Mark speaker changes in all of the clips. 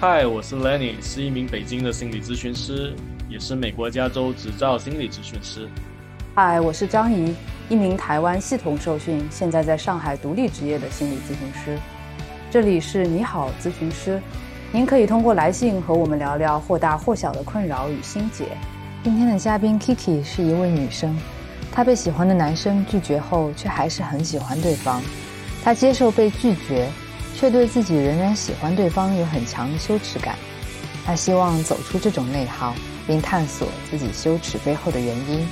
Speaker 1: 嗨，我是 Lenny，是一名北京的心理咨询师，也是美国加州执照心理咨询师。
Speaker 2: 嗨，我是张怡，一名台湾系统受训，现在在上海独立职业的心理咨询师。这里是你好咨询师，您可以通过来信和我们聊聊或大或小的困扰与心结。今天的嘉宾 Kiki 是一位女生，她被喜欢的男生拒绝后，却还是很喜欢对方。她接受被拒绝，却对自己仍然喜欢对方有很强的羞耻感。他希望走出这种内耗，并探索自己羞耻背后的原因。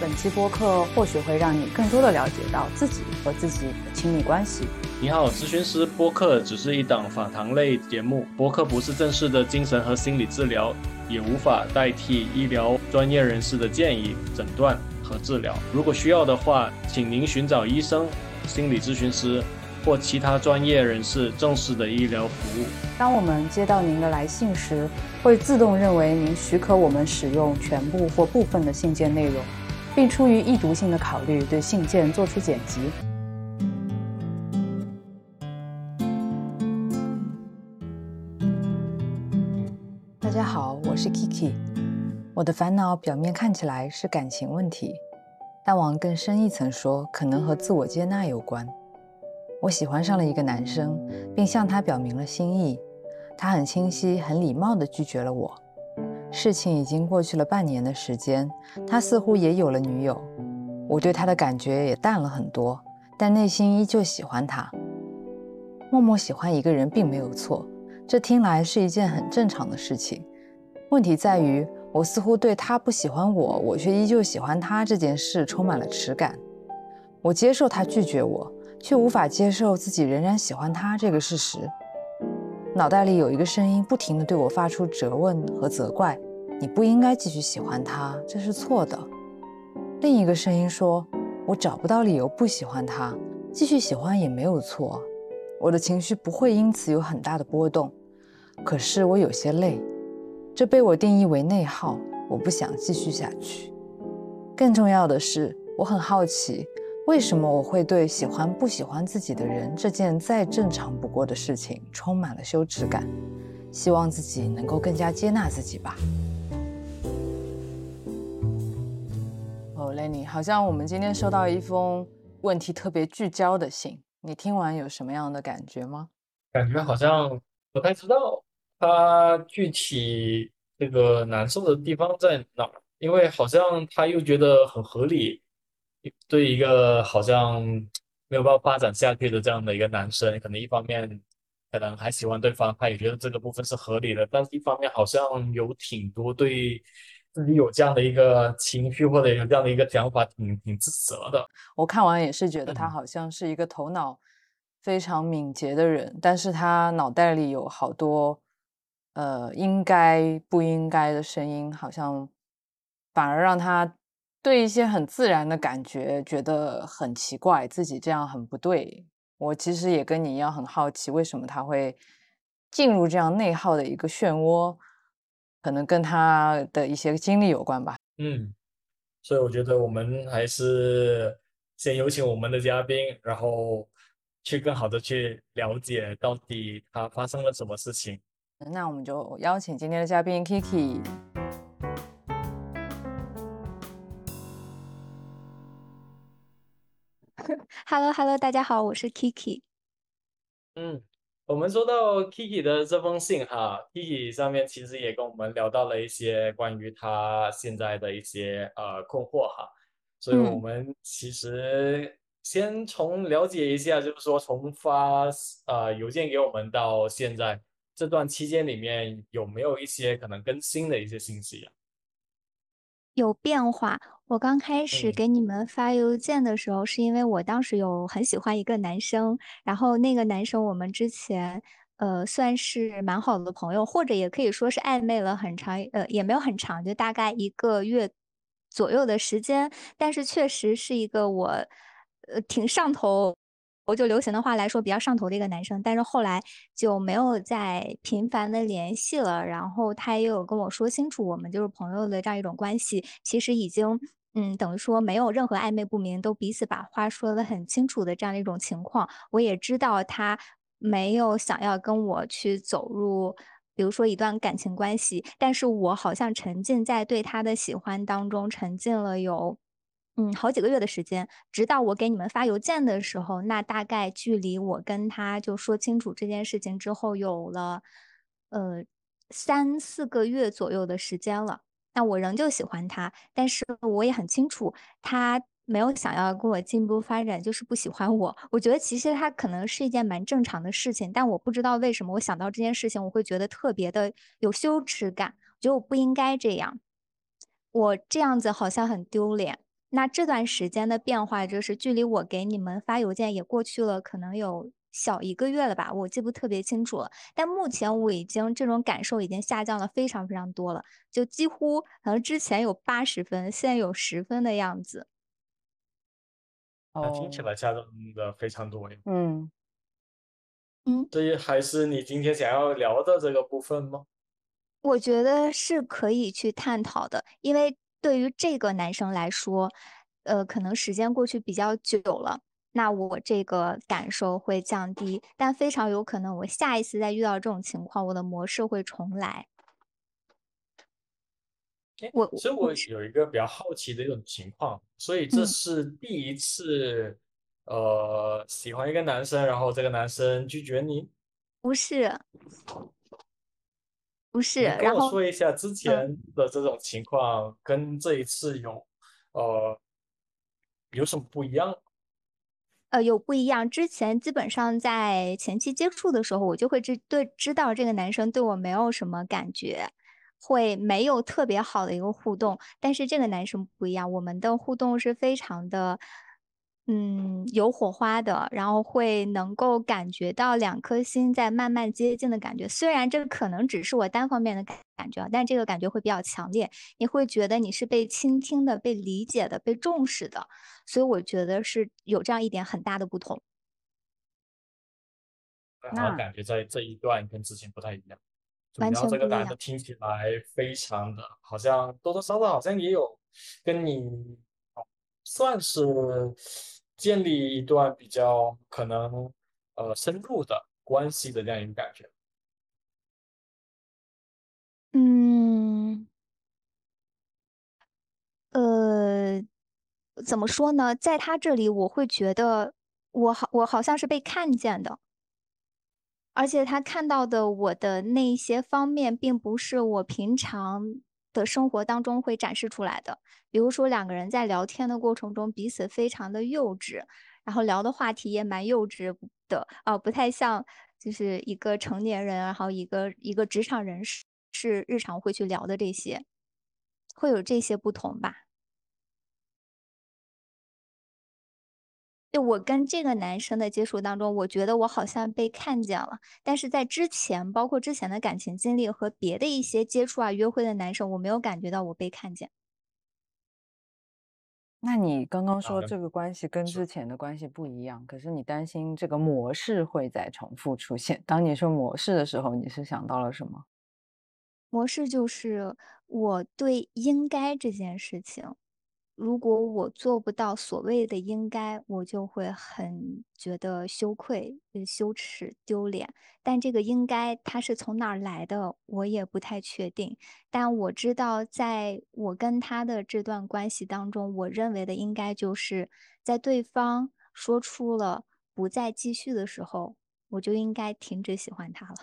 Speaker 2: 本期播客或许会让你更多的了解到自己和自己的亲密关系。
Speaker 1: 你好，咨询师播客只是一档访谈类节目，播客不是正式的精神和心理治疗，也无法代替医疗专业人士的建议、诊断和治疗。如果需要的话，请您寻找医生、心理咨询师或其他专业人士正式的医疗服务。
Speaker 2: 当我们接到您的来信时，会自动认为您许可我们使用全部或部分的信件内容。并出于易读性的考虑，对信件做出剪辑。大家好，我是 Kiki。我的烦恼表面看起来是感情问题，但往更深一层说，可能和自我接纳有关。我喜欢上了一个男生，并向他表明了心意，他很清晰、很礼貌地拒绝了我。事情已经过去了半年的时间，他似乎也有了女友，我对他的感觉也淡了很多，但内心依旧喜欢他。默默喜欢一个人并没有错，这听来是一件很正常的事情。问题在于，我似乎对他不喜欢我，我却依旧喜欢他这件事充满了耻感。我接受他拒绝我，却无法接受自己仍然喜欢他这个事实。脑袋里有一个声音，不停地对我发出责问和责怪：“你不应该继续喜欢他，这是错的。”另一个声音说：“我找不到理由不喜欢他，继续喜欢也没有错。”我的情绪不会因此有很大的波动，可是我有些累，这被我定义为内耗。我不想继续下去。更重要的是，我很好奇。为什么我会对喜欢不喜欢自己的人这件再正常不过的事情充满了羞耻感？希望自己能够更加接纳自己吧。哦，Lenny，好像我们今天收到一封问题特别聚焦的信，你听完有什么样的感觉吗？
Speaker 1: 感觉好像不太知道他具体这个难受的地方在哪儿，因为好像他又觉得很合理。对一个好像没有办法发展下去的这样的一个男生，可能一方面可能还喜欢对方，他也觉得这个部分是合理的，但是一方面好像有挺多对自己有这样的一个情绪或者有这样的一个想法，挺挺自责的。
Speaker 2: 我看完也是觉得他好像是一个头脑非常敏捷的人，但是他脑袋里有好多呃应该不应该的声音，好像反而让他。对一些很自然的感觉觉得很奇怪，自己这样很不对。我其实也跟你一样很好奇，为什么他会进入这样内耗的一个漩涡？可能跟他的一些经历有关吧。
Speaker 1: 嗯，所以我觉得我们还是先有请我们的嘉宾，然后去更好的去了解到底他发生了什么事情。
Speaker 2: 那我们就邀请今天的嘉宾 Kiki。
Speaker 3: Hello，Hello，大家好，我是 Kiki。
Speaker 1: 嗯，我们收到 Kiki 的这封信哈，Kiki 上面其实也跟我们聊到了一些关于他现在的一些呃困惑哈，所以我们其实先从了解一下，就是说从发呃邮件给我们到现在这段期间里面有没有一些可能更新的一些信息啊？
Speaker 3: 有变化。我刚开始给你们发邮件的时候，是因为我当时有很喜欢一个男生，然后那个男生我们之前呃算是蛮好的朋友，或者也可以说是暧昧了很长，呃也没有很长，就大概一个月左右的时间，但是确实是一个我呃挺上头。我就流行的话来说，比较上头的一个男生，但是后来就没有再频繁的联系了。然后他也有跟我说清楚，我们就是朋友的这样一种关系，其实已经，嗯，等于说没有任何暧昧不明，都彼此把话说得很清楚的这样的一种情况。我也知道他没有想要跟我去走入，比如说一段感情关系，但是我好像沉浸在对他的喜欢当中，沉浸了有，嗯，好几个月的时间，直到我给你们发邮件的时候，那大概距离我跟他就说清楚这件事情之后，有了，呃，三四个月左右的时间了。那我仍旧喜欢他，但是我也很清楚他。没有想要跟我进一步发展，就是不喜欢我。我觉得其实他可能是一件蛮正常的事情，但我不知道为什么我想到这件事情，我会觉得特别的有羞耻感，觉得我不应该这样，我这样子好像很丢脸。那这段时间的变化，就是距离我给你们发邮件也过去了，可能有小一个月了吧，我记不特别清楚了。但目前我已经这种感受已经下降了非常非常多了，就几乎可能之前有八十分，现在有十分的样子。
Speaker 1: 那听起来下降的非常多。
Speaker 2: 嗯
Speaker 3: 嗯，
Speaker 1: 这还是你今天想要聊的这个部分吗？
Speaker 3: 我觉得是可以去探讨的，因为对于这个男生来说，呃，可能时间过去比较久了，那我这个感受会降低，但非常有可能我下一次再遇到这种情况，我的模式会重来。我
Speaker 1: 所以，我有一个比较好奇的一种情况，所以这是第一次，呃，喜欢一个男生，然后这个男生拒绝你？
Speaker 3: 不是，不是。
Speaker 1: 跟我说一下之前的这种情况跟这一次有，呃，有什么不一样？
Speaker 3: 呃，有不一样。之前基本上在前期接触的时候，我就会知对知道这个男生对我没有什么感觉。会没有特别好的一个互动，但是这个男生不一样，我们的互动是非常的，嗯，有火花的，然后会能够感觉到两颗心在慢慢接近的感觉。虽然这个可能只是我单方面的感觉，但这个感觉会比较强烈，你会觉得你是被倾听的、被理解的、被重视的，所以我觉得是有这样一点很大的不同。
Speaker 1: 那感觉在这一段跟之前不太一样。
Speaker 3: 然
Speaker 1: 后这个男的听起来非常的，好像多多少少好像也有跟你算是建立一段比较可能呃深入的关系的这样一个感觉。
Speaker 3: 嗯，呃，怎么说呢？在他这里，我会觉得我好，我好像是被看见的。而且他看到的我的那些方面，并不是我平常的生活当中会展示出来的。比如说，两个人在聊天的过程中，彼此非常的幼稚，然后聊的话题也蛮幼稚的啊，不太像就是一个成年人，然后一个一个职场人士是日常会去聊的这些，会有这些不同吧。就我跟这个男生的接触当中，我觉得我好像被看见了，但是在之前，包括之前的感情经历和别的一些接触啊、约会的男生，我没有感觉到我被看见。
Speaker 2: 那你刚刚说这个关系跟之前的关系不一样，可是你担心这个模式会再重复出现。当你说模式的时候，你是想到了什么？
Speaker 3: 模式就是我对应该这件事情。如果我做不到所谓的应该，我就会很觉得羞愧、羞耻、丢脸。但这个应该它是从哪儿来的，我也不太确定。但我知道，在我跟他的这段关系当中，我认为的应该就是在对方说出了不再继续的时候，我就应该停止喜欢他了。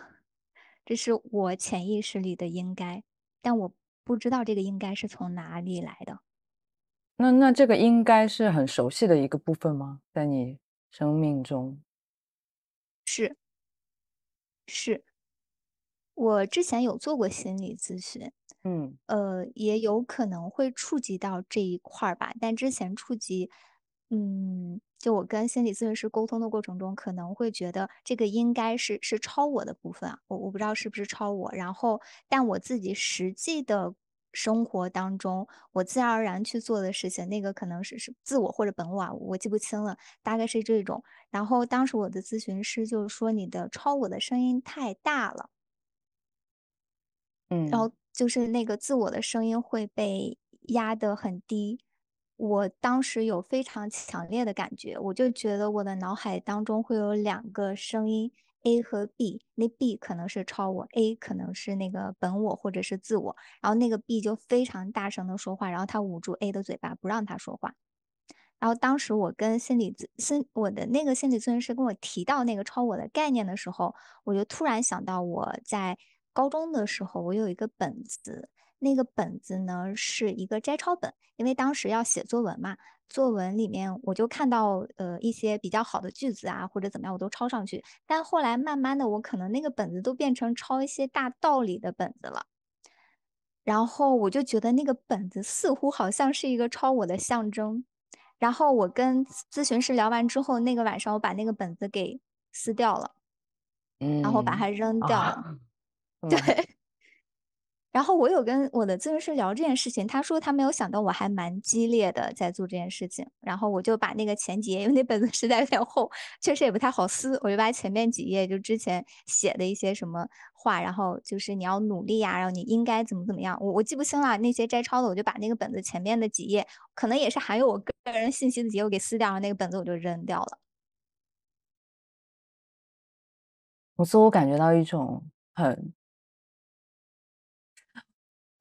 Speaker 3: 这是我潜意识里的应该，但我不知道这个应该是从哪里来的。
Speaker 2: 那那这个应该是很熟悉的一个部分吗？在你生命中，
Speaker 3: 是是，我之前有做过心理咨询，
Speaker 2: 嗯，
Speaker 3: 呃，也有可能会触及到这一块儿吧。但之前触及，嗯，就我跟心理咨询师沟通的过程中，可能会觉得这个应该是是超我的部分啊，我我不知道是不是超我。然后，但我自己实际的。生活当中，我自然而然去做的事情，那个可能是是自我或者本我啊，我记不清了，大概是这种。然后当时我的咨询师就说：“你的超我的声音太大了。”
Speaker 2: 嗯，
Speaker 3: 然后就是那个自我的声音会被压得很低。我当时有非常强烈的感觉，我就觉得我的脑海当中会有两个声音，A 和 B，那 B 可能是超我，A 可能是那个本我或者是自我，然后那个 B 就非常大声的说话，然后他捂住 A 的嘴巴，不让他说话。然后当时我跟心理咨心我的那个心理咨询师跟我提到那个超我的概念的时候，我就突然想到我在高中的时候，我有一个本子，那个本子呢是一个摘抄本，因为当时要写作文嘛，作文里面我就看到呃一些比较好的句子啊或者怎么样，我都抄上去。但后来慢慢的，我可能那个本子都变成抄一些大道理的本子了。然后我就觉得那个本子似乎好像是一个抄我的象征。然后我跟咨询师聊完之后，那个晚上我把那个本子给撕掉了，
Speaker 2: 嗯，
Speaker 3: 然后把它扔掉了。
Speaker 1: 啊
Speaker 3: 对。然后我有跟我的咨询师聊这件事情，他说他没有想到我还蛮激烈的在做这件事情。然后我就把那个前几页，因为那本子实在有点厚，确实也不太好撕，我就把前面几页就之前写的一些什么话，然后就是你要努力呀，然后你应该怎么怎么样，我我记不清了那些摘抄的，我就把那个本子前面的几页，可能也是含有我个人信息的几页，给撕掉，然后那个本子我就扔掉了。
Speaker 2: 我自我感觉到一种很，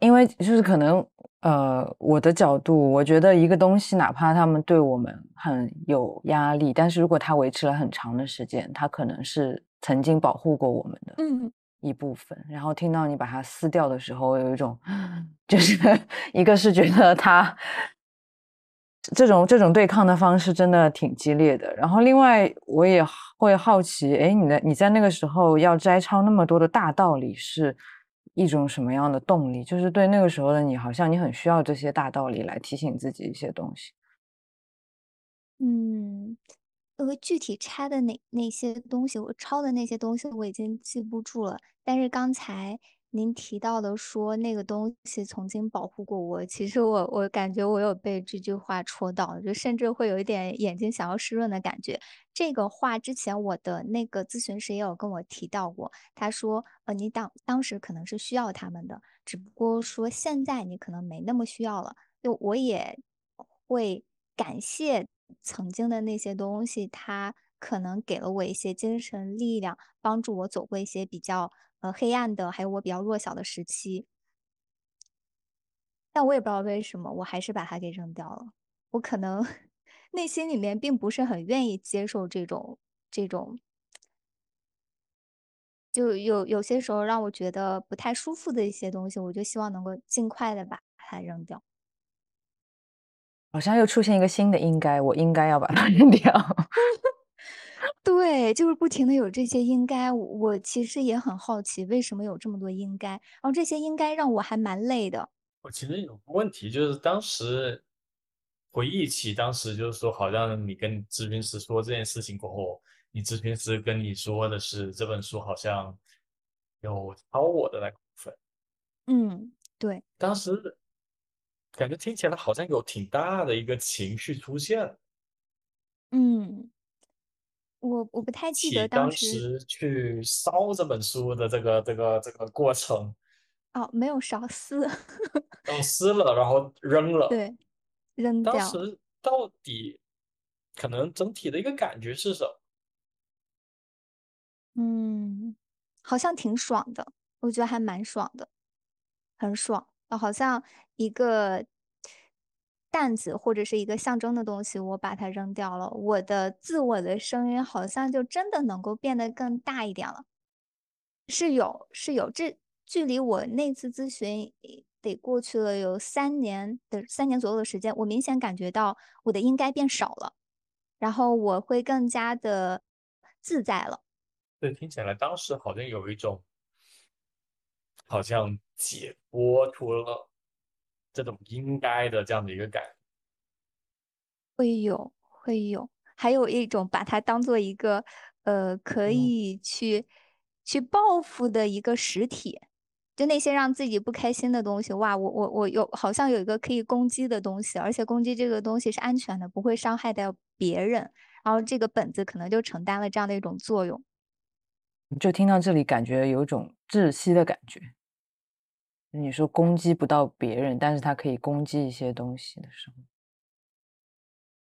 Speaker 2: 因为就是可能呃，我的角度，我觉得一个东西，哪怕他们对我们很有压力，但是如果它维持了很长的时间，它可能是曾经保护过我们的
Speaker 3: 嗯
Speaker 2: 一部分。然后听到你把它撕掉的时候，有一种就是 一个是觉得它这种这种对抗的方式真的挺激烈的。然后另外我也会好奇，哎，你的你在那个时候要摘抄那么多的大道理，是一种什么样的动力？就是对那个时候的你，好像你很需要这些大道理来提醒自己一些东西。
Speaker 3: 嗯，呃，具体拆的哪那些东西，我抄的那些东西我已经记不住了。但是刚才您提到的说那个东西曾经保护过我，其实我我感觉我有被这句话戳到，就甚至会有一点眼睛想要湿润的感觉。这个话之前我的那个咨询师也有跟我提到过，他说，呃，你当当时可能是需要他们的，只不过说现在你可能没那么需要了。就我也会感谢曾经的那些东西，它可能给了我一些精神力量，帮助我走过一些比较呃黑暗的，还有我比较弱小的时期。但我也不知道为什么，我还是把它给扔掉了。我可能 内心里面并不是很愿意接受这种这种，就有有些时候让我觉得不太舒服的一些东西，我就希望能够尽快的把它扔掉。
Speaker 2: 好像又出现一个新的应该，我应该要把它 扔掉。
Speaker 3: 对，就是不停的有这些应该，我我其实也很好奇，为什么有这么多应该，然后这些应该让我还蛮累的。
Speaker 1: 我其实有个问题，就是当时回忆起当时就是说，好像你跟咨询师说这件事情过后，你咨询师跟你说的是这本书好像有超我的那部分，
Speaker 3: 嗯，对，
Speaker 1: 当时感觉听起来好像有挺大的一个情绪出现，
Speaker 3: 嗯，我我不太记得
Speaker 1: 当
Speaker 3: 当时
Speaker 1: 时去烧这本书的这个这个这个过程，
Speaker 3: 哦，没有烧撕，
Speaker 1: 都 撕了，然后扔了。
Speaker 3: 对，扔
Speaker 1: 当
Speaker 3: 掉。
Speaker 1: 时到底可能整体的一个感觉是什么？
Speaker 3: 嗯，好像挺爽的，我觉得还蛮爽的，很爽。啊好像一个担子或者是一个象征的东西，我把它扔掉了，我的自我的声音好像就真的能够变得更大一点了。是有，是有，这距离我那次咨询得过去了有三年的三年左右的时间，我明显感觉到我的应该变少了，然后我会更加的自在了。
Speaker 1: 对，听起来当时好像有一种好像解脱出了这种应该的这样的一个感觉。
Speaker 3: 会有，会有，还有一种把它当做一个呃可
Speaker 2: 嗯
Speaker 3: 以去去报复的一个实体，就那些让自己不开心的东西，哇，我我我有好像有一个可以攻击的东西，而且攻击这个东西是安全的，不会伤害到别人，然后这个本子可能就承担了这样的一种作用。
Speaker 2: 就听到这里，感觉有一种窒息的感觉。你说攻击不到别人，但是他可以攻击一些东西的时候，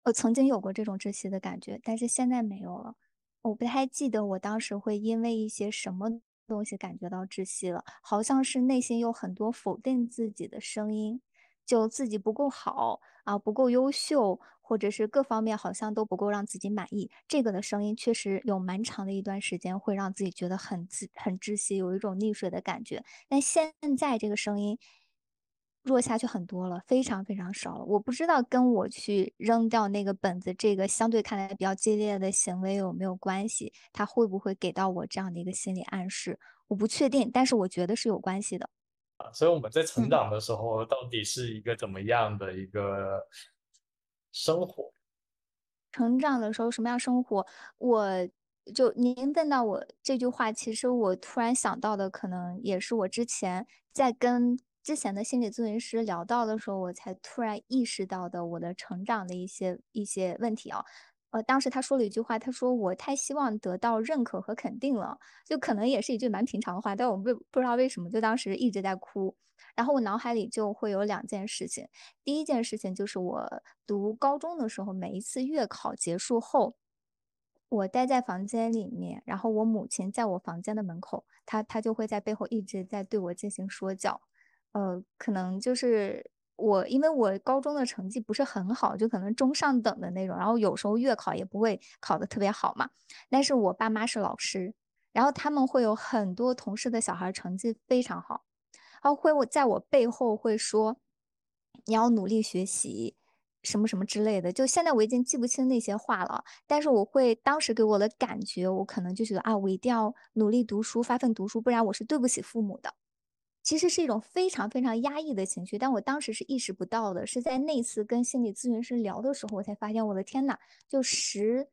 Speaker 3: 我曾经有过这种窒息的感觉，但是现在没有了。我不太记得我当时会因为一些什么东西感觉到窒息了，好像是内心有很多否定自己的声音，就自己不够好啊，不够优秀，或者是各方面好像都不够让自己满意。这个的声音确实有蛮长的一段时间会让自己觉得很自很窒息，有一种溺水的感觉。但现在这个声音。弱下去很多了，非常非常少了。我不知道跟我去扔掉那个本子这个相对看来比较激烈的行为有没有关系，它会不会给到我这样的一个心理暗示？我不确定，但是我觉得是有关系的。
Speaker 1: 啊，所以我们在成长的时候到底是一个怎么样的一个生活？
Speaker 3: 成长的时候什么样生活？我就您问到我这句话，其实我突然想到的，可能也是我之前在跟。之前的心理咨询师聊到的时候，我才突然意识到的我的成长的一些一些问题啊。呃，当时他说了一句话，他说我太希望得到认可和肯定了，就可能也是一句蛮平常的话，但我不不知道为什么就当时一直在哭。然后我脑海里就会有两件事情，第一件事情就是我读高中的时候，每一次月考结束后，我待在房间里面，然后我母亲在我房间的门口，她她就会在背后一直在对我进行说教。呃，可能就是我，因为我高中的成绩不是很好，就可能中上等的那种，然后有时候月考也不会考得特别好嘛。但是我爸妈是老师，然后他们会有很多同事的小孩成绩非常好，然后会我在我背后会说你要努力学习，什么什么之类的。就现在我已经记不清那些话了，但是我会当时给我的感觉，我可能就觉得啊，我一定要努力读书，发奋读书，不然我是对不起父母的。其实是一种非常非常压抑的情绪，但我当时是意识不到的，是在那次跟心理咨询师聊的时候，我才发现，我的天呐，就十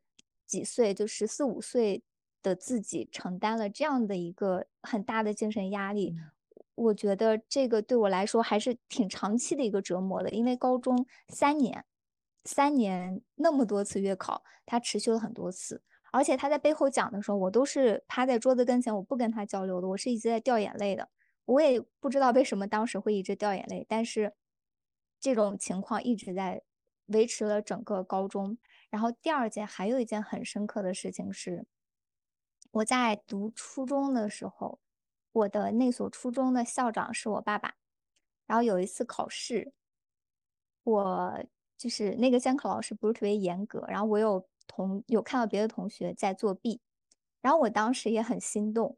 Speaker 3: 几岁，就十四五岁的自己承担了这样的一个很大的精神压力，我觉得这个对我来说还是挺长期的一个折磨的，因为高中三年，三年那么多次月考，他持续了很多次，而且他在背后讲的时候，我都是趴在桌子跟前，我不跟他交流的，我是一直在掉眼泪的。我也不知道为什么当时会一直掉眼泪，但是这种情况一直在维持了整个高中。然后第二件还有一件很深刻的事情是，我在读初中的时候，我的那所初中的校长是我爸爸。然后有一次考试，我就是那个监考老师不是特别严格，然后我有同有看到别的同学在作弊，然后我当时也很心动。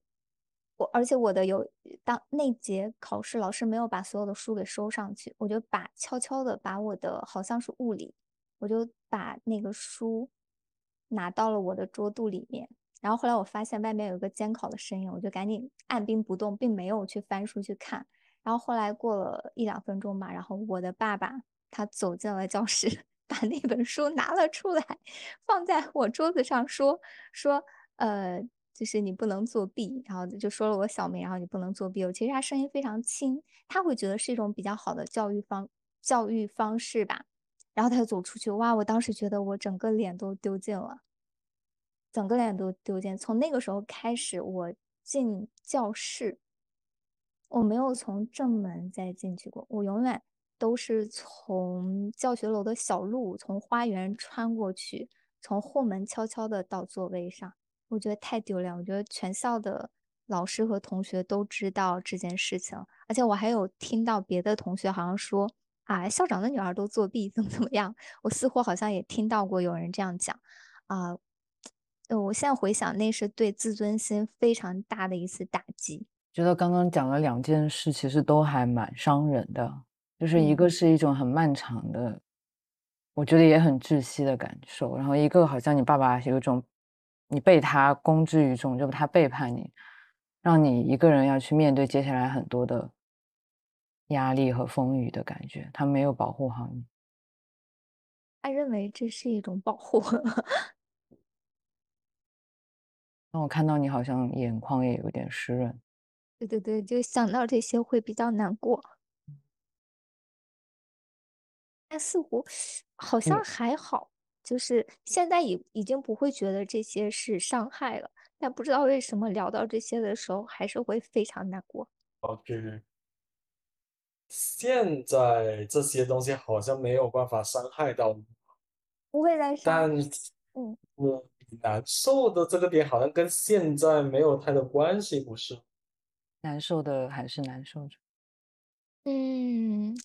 Speaker 3: 我而且我的有当那节考试老师没有把所有的书给收上去，我就把悄悄的把我的好像是物理，我就把那个书拿到了我的桌肚里面。然后后来我发现外面有一个监考的身影，我就赶紧按兵不动，并没有去翻书去看。然后后来过了一两分钟吧，然后我的爸爸他走进了教室，把那本书拿了出来，放在我桌子上，说说呃。就是你不能作弊，然后就说了我小名，然后你不能作弊。我其实他声音非常轻，他会觉得是一种比较好的教育方教育方式吧。然后他就走出去，哇！我当时觉得我整个脸都丢尽了，整个脸都丢尽。从那个时候开始，我进教室，我没有从正门再进去过，我永远都是从教学楼的小路，从花园穿过去，从后门悄悄的到座位上。我觉得太丢脸，我觉得全校的老师和同学都知道这件事情，而且我还有听到别的同学好像说啊，校长的女儿都作弊，怎么怎么样。我似乎好像也听到过有人这样讲啊。我现在回想，那是对自尊心非常大的一次打击。
Speaker 2: 觉得刚刚讲了两件事，其实都还蛮伤人的，就是一个是一种很漫长的，我觉得也很窒息的感受，然后一个好像你爸爸有一种。你被他公之于众，就他背叛你，让你一个人要去面对接下来很多的压力和风雨的感觉。他没有保护好你，
Speaker 3: 他认为这是一种保护。
Speaker 2: 让我看到你好像眼眶也有点湿润。
Speaker 3: 对对对，就想到这些会比较难过。但似乎好像还好。就是现在已已经不会觉得这些是伤害了，但不知道为什么聊到这些的时候，还是会非常难过。
Speaker 1: OK，现在这些东西好像没有办法伤害到
Speaker 3: 不会再伤。
Speaker 1: 但嗯，我难受的这个点好像跟现在没有太多关系，不是？
Speaker 2: 难受的还是难受着。
Speaker 3: 嗯，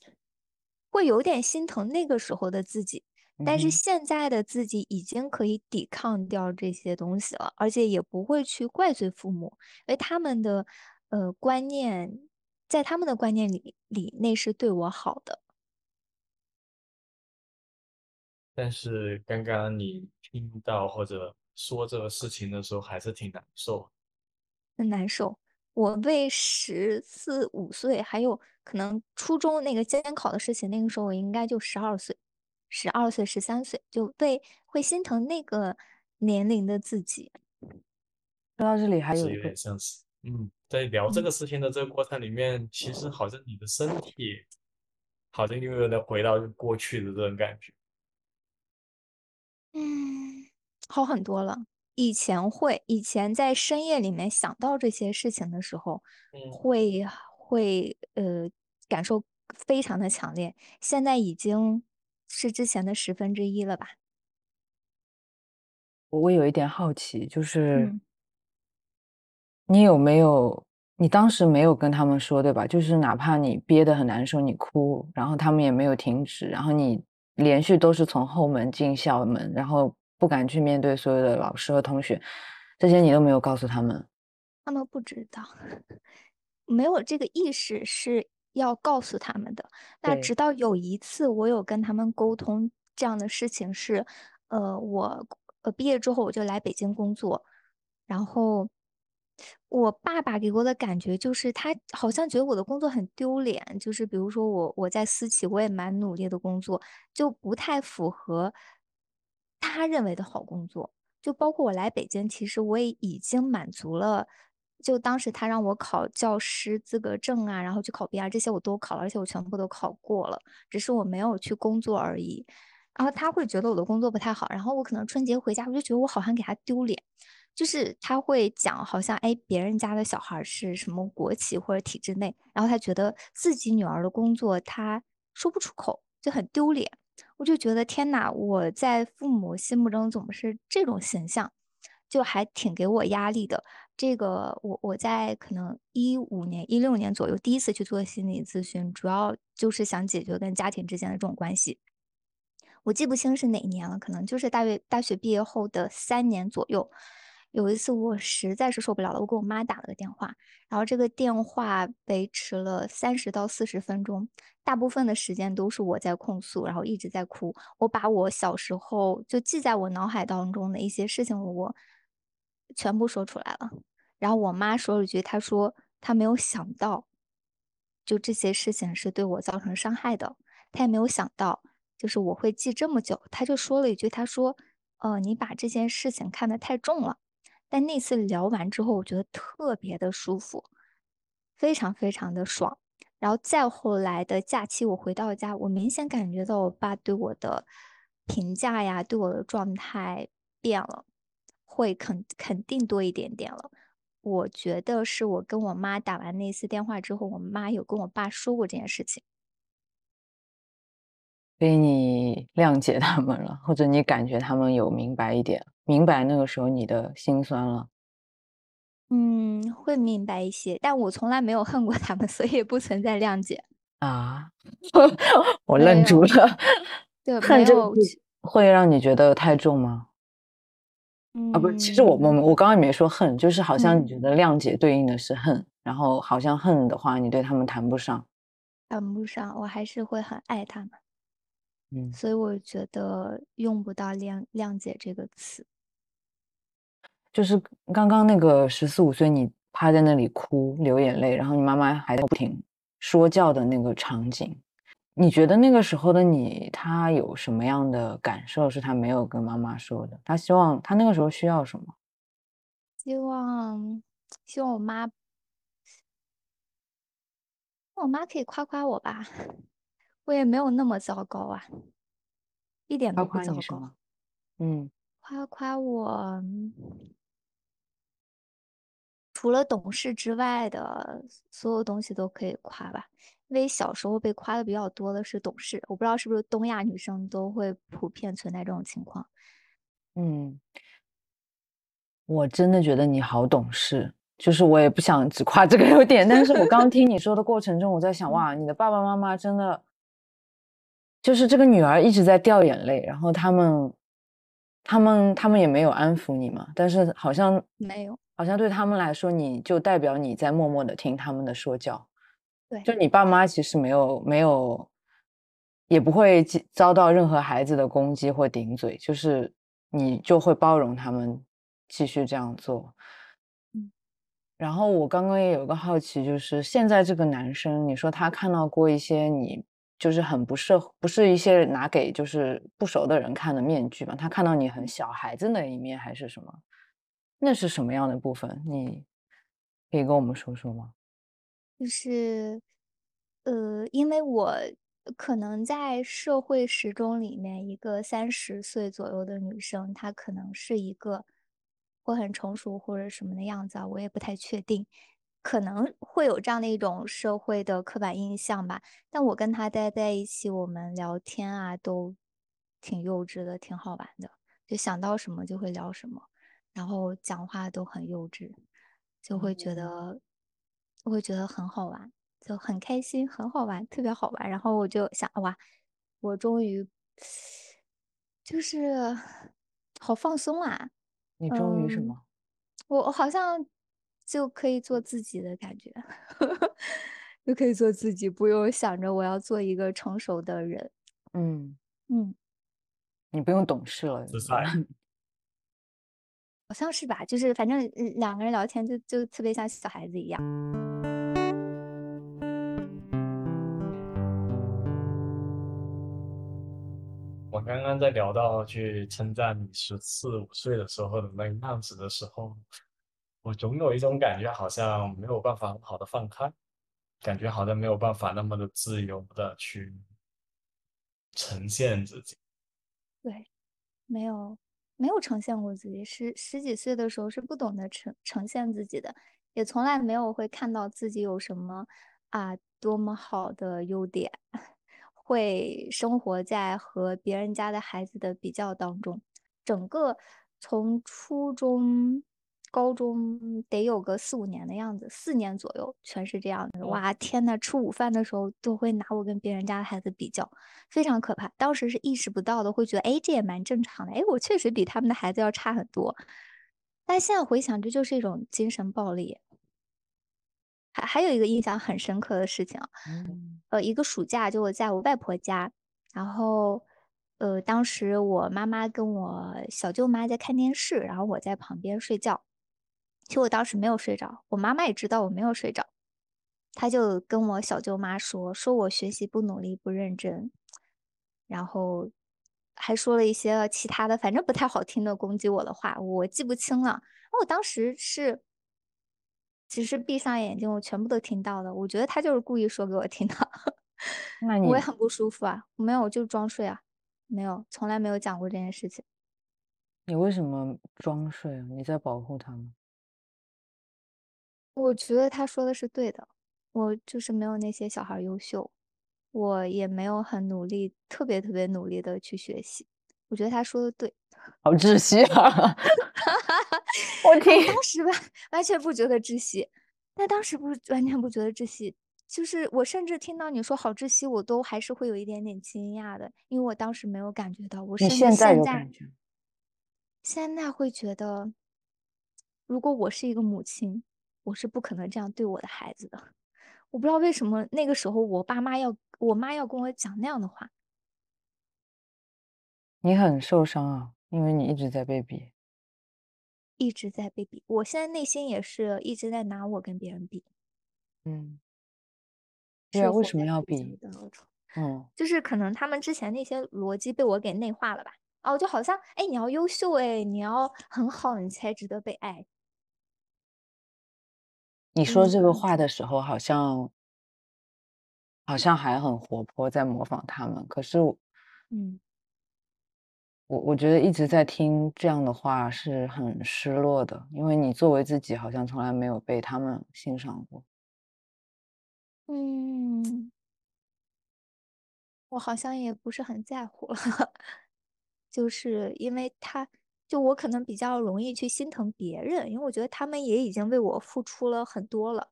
Speaker 3: 会有点心疼那个时候的自己，但是现在的自己已经可以抵抗掉这些东西了，而且也不会去怪罪父母，因为他们的呃观念，在他们的观念里里那是对我好的，
Speaker 1: 但是刚刚你听到或者说这个事情的时候，还是挺难受。
Speaker 3: 很难受。我为十四五岁，还有可能初中那个监考的事情，那个时候我应该就十二岁，十二岁、十三岁，就被会心疼那个年龄的自己。
Speaker 2: 说到这里还有
Speaker 1: 是有
Speaker 2: 一个，
Speaker 1: 点像是，嗯，在聊这
Speaker 3: 嗯
Speaker 1: 个事情的这个过程里面，其实好像你的身体好像又有点回到过去的这种感觉。
Speaker 3: 嗯，好很多了。以前会，以前在深夜里面想到这些事情的时候，
Speaker 1: 嗯，
Speaker 3: 会会呃感受非常的强烈。现在已经是之前的十分之一了吧？
Speaker 2: 我我有一点好奇，就是
Speaker 3: 嗯。
Speaker 2: 你有没有，你当时没有跟他们说，对吧？就是哪怕你憋得很难受，你哭，然后他们也没有停止，然后你连续都是从后门进校门，然后不敢去面对所有的老师和同学，这些你都没有告诉他们。
Speaker 3: 他们不知道，没有这个意识是要告诉他们的。那，直到有一次，我有跟他们沟通这样的事情是，呃，我呃毕业之后我就来北京工作，然后我爸爸给我的感觉就是他好像觉得我的工作很丢脸，就是比如说我我在私企我也蛮努力的工作，就不太符合他认为的好工作。就包括我来北京，其实我也已经满足了。就当时他让我考教师资格证啊，然后去考 b 啊，这些我都考了，而且我全部都考过了，只是我没有去工作而已。然后他会觉得我的工作不太好，然后我可能春节回家，我就觉得我好像给他丢脸，就是他会讲，好像哎别人家的小孩是什么国企或者体制内，然后他觉得自己女儿的工作他说不出口，就很丢脸。我就觉得天呐，我在父母心目中怎么是这种形象，就还挺给我压力的。这个我我在可能一五年、一六年左右第一次去做心理咨询，主要就是想解决跟家庭之间的这种关系。我记不清是哪年了，可能就是大学大学毕业后的三年左右。有一次我实在是受不了了，我给我妈打了个电话，然后这个电话维持了三十到四十分钟，大部分的时间都是我在控诉，然后一直在哭。我把我小时候就记在我脑海当中的一些事情，我全部说出来了。然后我妈说了一句，她说她没有想到，就这些事情是对我造成伤害的，她也没有想到。就是我会记这么久。她就说了一句，她说：“呃，你把这件事情看得太重了。”但那次聊完之后，我觉得特别的舒服，非常非常的爽。然后再后来的假期，我回到家，我明显感觉到我爸对我的评价呀，对我的状态变了，会肯肯定多一点点了。我觉得是我跟我妈打完那次电话之后，我妈有跟我爸说过这件事情。
Speaker 2: 所以你谅解他们了，或者你感觉他们有明白一点，明白那个时候你的心酸了。
Speaker 3: 嗯，会明白一些，但我从来没有恨过他们，所以也不存在谅解。
Speaker 2: 啊，我愣住，了。
Speaker 3: 对，没
Speaker 2: 恨这会让你觉得太重吗？啊，不是，其实我我
Speaker 3: 嗯
Speaker 2: 我刚刚也没说恨，就是好像你
Speaker 3: 嗯，
Speaker 2: 觉得谅解对应的是恨，然后好像恨的话，你对他们谈不上。
Speaker 3: 谈不上，我还是会很爱他们，
Speaker 2: 嗯，
Speaker 3: 所以我觉得用不到谅谅解这个词。
Speaker 2: 就是刚刚那个十四五岁，你趴在那里哭流眼泪，然后你妈妈还在不停说教的那个场景，你觉得那个时候的你，他有什么样的感受是他没有跟妈妈说的？他希望他那个时候需要什么？
Speaker 3: 希望希望我妈，我妈可以夸夸我吧，我也没有那么糟糕啊，一点都不
Speaker 2: 夸夸你
Speaker 3: 糟糕。
Speaker 2: 嗯，
Speaker 3: 夸夸我，除了懂事之外的所有东西都可以夸吧。因为小时候被夸的比较多的是懂事，我不知道是不是东亚女生都会普遍存在这种情况。
Speaker 2: 嗯。我真的觉得你好懂事，就是我也不想只夸这个优点，但是我刚听你说的过程中，我在想，哇，你的爸爸妈妈真的，就是这个女儿一直在掉眼泪，然后他们，他们，他们也没有安抚你嘛，但是好像
Speaker 3: 没有，
Speaker 2: 好像对他们来说，你就代表你在默默的听他们的说教，
Speaker 3: 对，
Speaker 2: 就你爸妈其实没有没有，也不会遭到任何孩子的攻击或顶嘴，就是你就会包容他们。继续这样做，
Speaker 3: 嗯，
Speaker 2: 然后我刚刚也有个好奇，就是现在这个男生，你说他看到过一些你就是很不适，不是一些拿给就是不熟的人看的面具吧？他看到你很小孩子那一面还是什么？那是什么样的部分？你可以跟我们说说吗？
Speaker 3: 就是，呃，因为我可能在社会时钟里面，一个三十岁左右的女生，她可能是一个。会很成熟或者什么的样子啊，我也不太确定，可能会有这样的一种社会的刻板印象吧。但我跟他待在一起，我们聊天啊，都挺幼稚的，挺好玩的，就想到什么就会聊什么，然后讲话都很幼稚，就会觉得，我会觉得很好玩，就很开心，很好玩，特别好玩。然后我就想，哇，我终于就是好放松啊。
Speaker 2: 你终于什么？
Speaker 3: 我好像就可以做自己的感觉，就可以做自己，不用想着我要做一个成熟的人。
Speaker 2: 嗯
Speaker 3: 嗯，
Speaker 2: 你不用懂事了，
Speaker 3: 好像是吧？就是反正两个人聊天就就特别像小孩子一样。
Speaker 1: 我刚刚在聊到去称赞你十四五岁的时候的那个样子的时候，我总有一种感觉，好像没有办法很好的放开，感觉好像没有办法那么的自由的去呈现自己。
Speaker 3: 对，没有没有呈现过自己，十十几岁的时候是不懂得呈呈现自己的，也从来没有会看到自己有什么啊多么好的优点。会生活在和别人家的孩子的比较当中，整个从初中、高中得有个四五年的样子，四年左右全是这样的。哇，天呐，吃午饭的时候都会拿我跟别人家的孩子比较，非常可怕。当时是意识不到的，会觉得哎，这也蛮正常的。哎，我确实比他们的孩子要差很多。但现在回想，这就是一种精神暴力。还还有一个印象很深刻的事情啊，呃，一个暑假就我在我外婆家，然后，呃，当时我妈妈跟我小舅妈在看电视，然后我在旁边睡觉。其实我当时没有睡着，我妈妈也知道我没有睡着，她就跟我小舅妈说，说我学习不努力不认真，然后还说了一些其他的，反正不太好听的攻击我的话，我记不清了。我当时是。只是闭上眼睛，我全部都听到了。我觉得他就是故意说给我听的，
Speaker 2: 那你
Speaker 3: 我也很不舒服啊。没有，就装睡啊，没有，从来没有讲过这件事情。
Speaker 2: 你为什么装睡啊？你在保护他吗？
Speaker 3: 我觉得他说的是对的，我就是没有那些小孩优秀，我也没有很努力，特别特别努力的去学习。我觉得他说的对。
Speaker 2: 好窒息啊！我听
Speaker 3: 当时完完全不觉得窒息，但当时不完全不觉得窒息，就是我甚至听到你说好窒息，我都还是会有一点点惊讶的，因为我当时没有感觉到。我甚至
Speaker 2: 现
Speaker 3: 在
Speaker 2: 有感觉，
Speaker 3: 现在会觉得，如果我是一个母亲，我是不可能这样对我的孩子的。我不知道为什么那个时候我爸妈要我妈要跟我讲那样的话。
Speaker 2: 你很受伤啊。因为你一直在被比，
Speaker 3: 一直在被比，我现在内心也是一直在拿我跟别人比。
Speaker 2: 嗯，对啊，为什么要比？嗯，
Speaker 3: 就是可能他们之前那些逻辑被我给内化了吧？哦，就好像哎，你要优秀哎，你要很好，你才值得被爱。
Speaker 2: 你说这个话的时候，好像好像还很活泼，在模仿他们。可是，
Speaker 3: 嗯。
Speaker 2: 我我觉得一直在听这样的话是很失落的，因为你作为自己好像从来没有被他们欣赏过。
Speaker 3: 嗯，我好像也不是很在乎，就是因为他就我可能比较容易去心疼别人，因为我觉得他们也已经为我付出了很多了。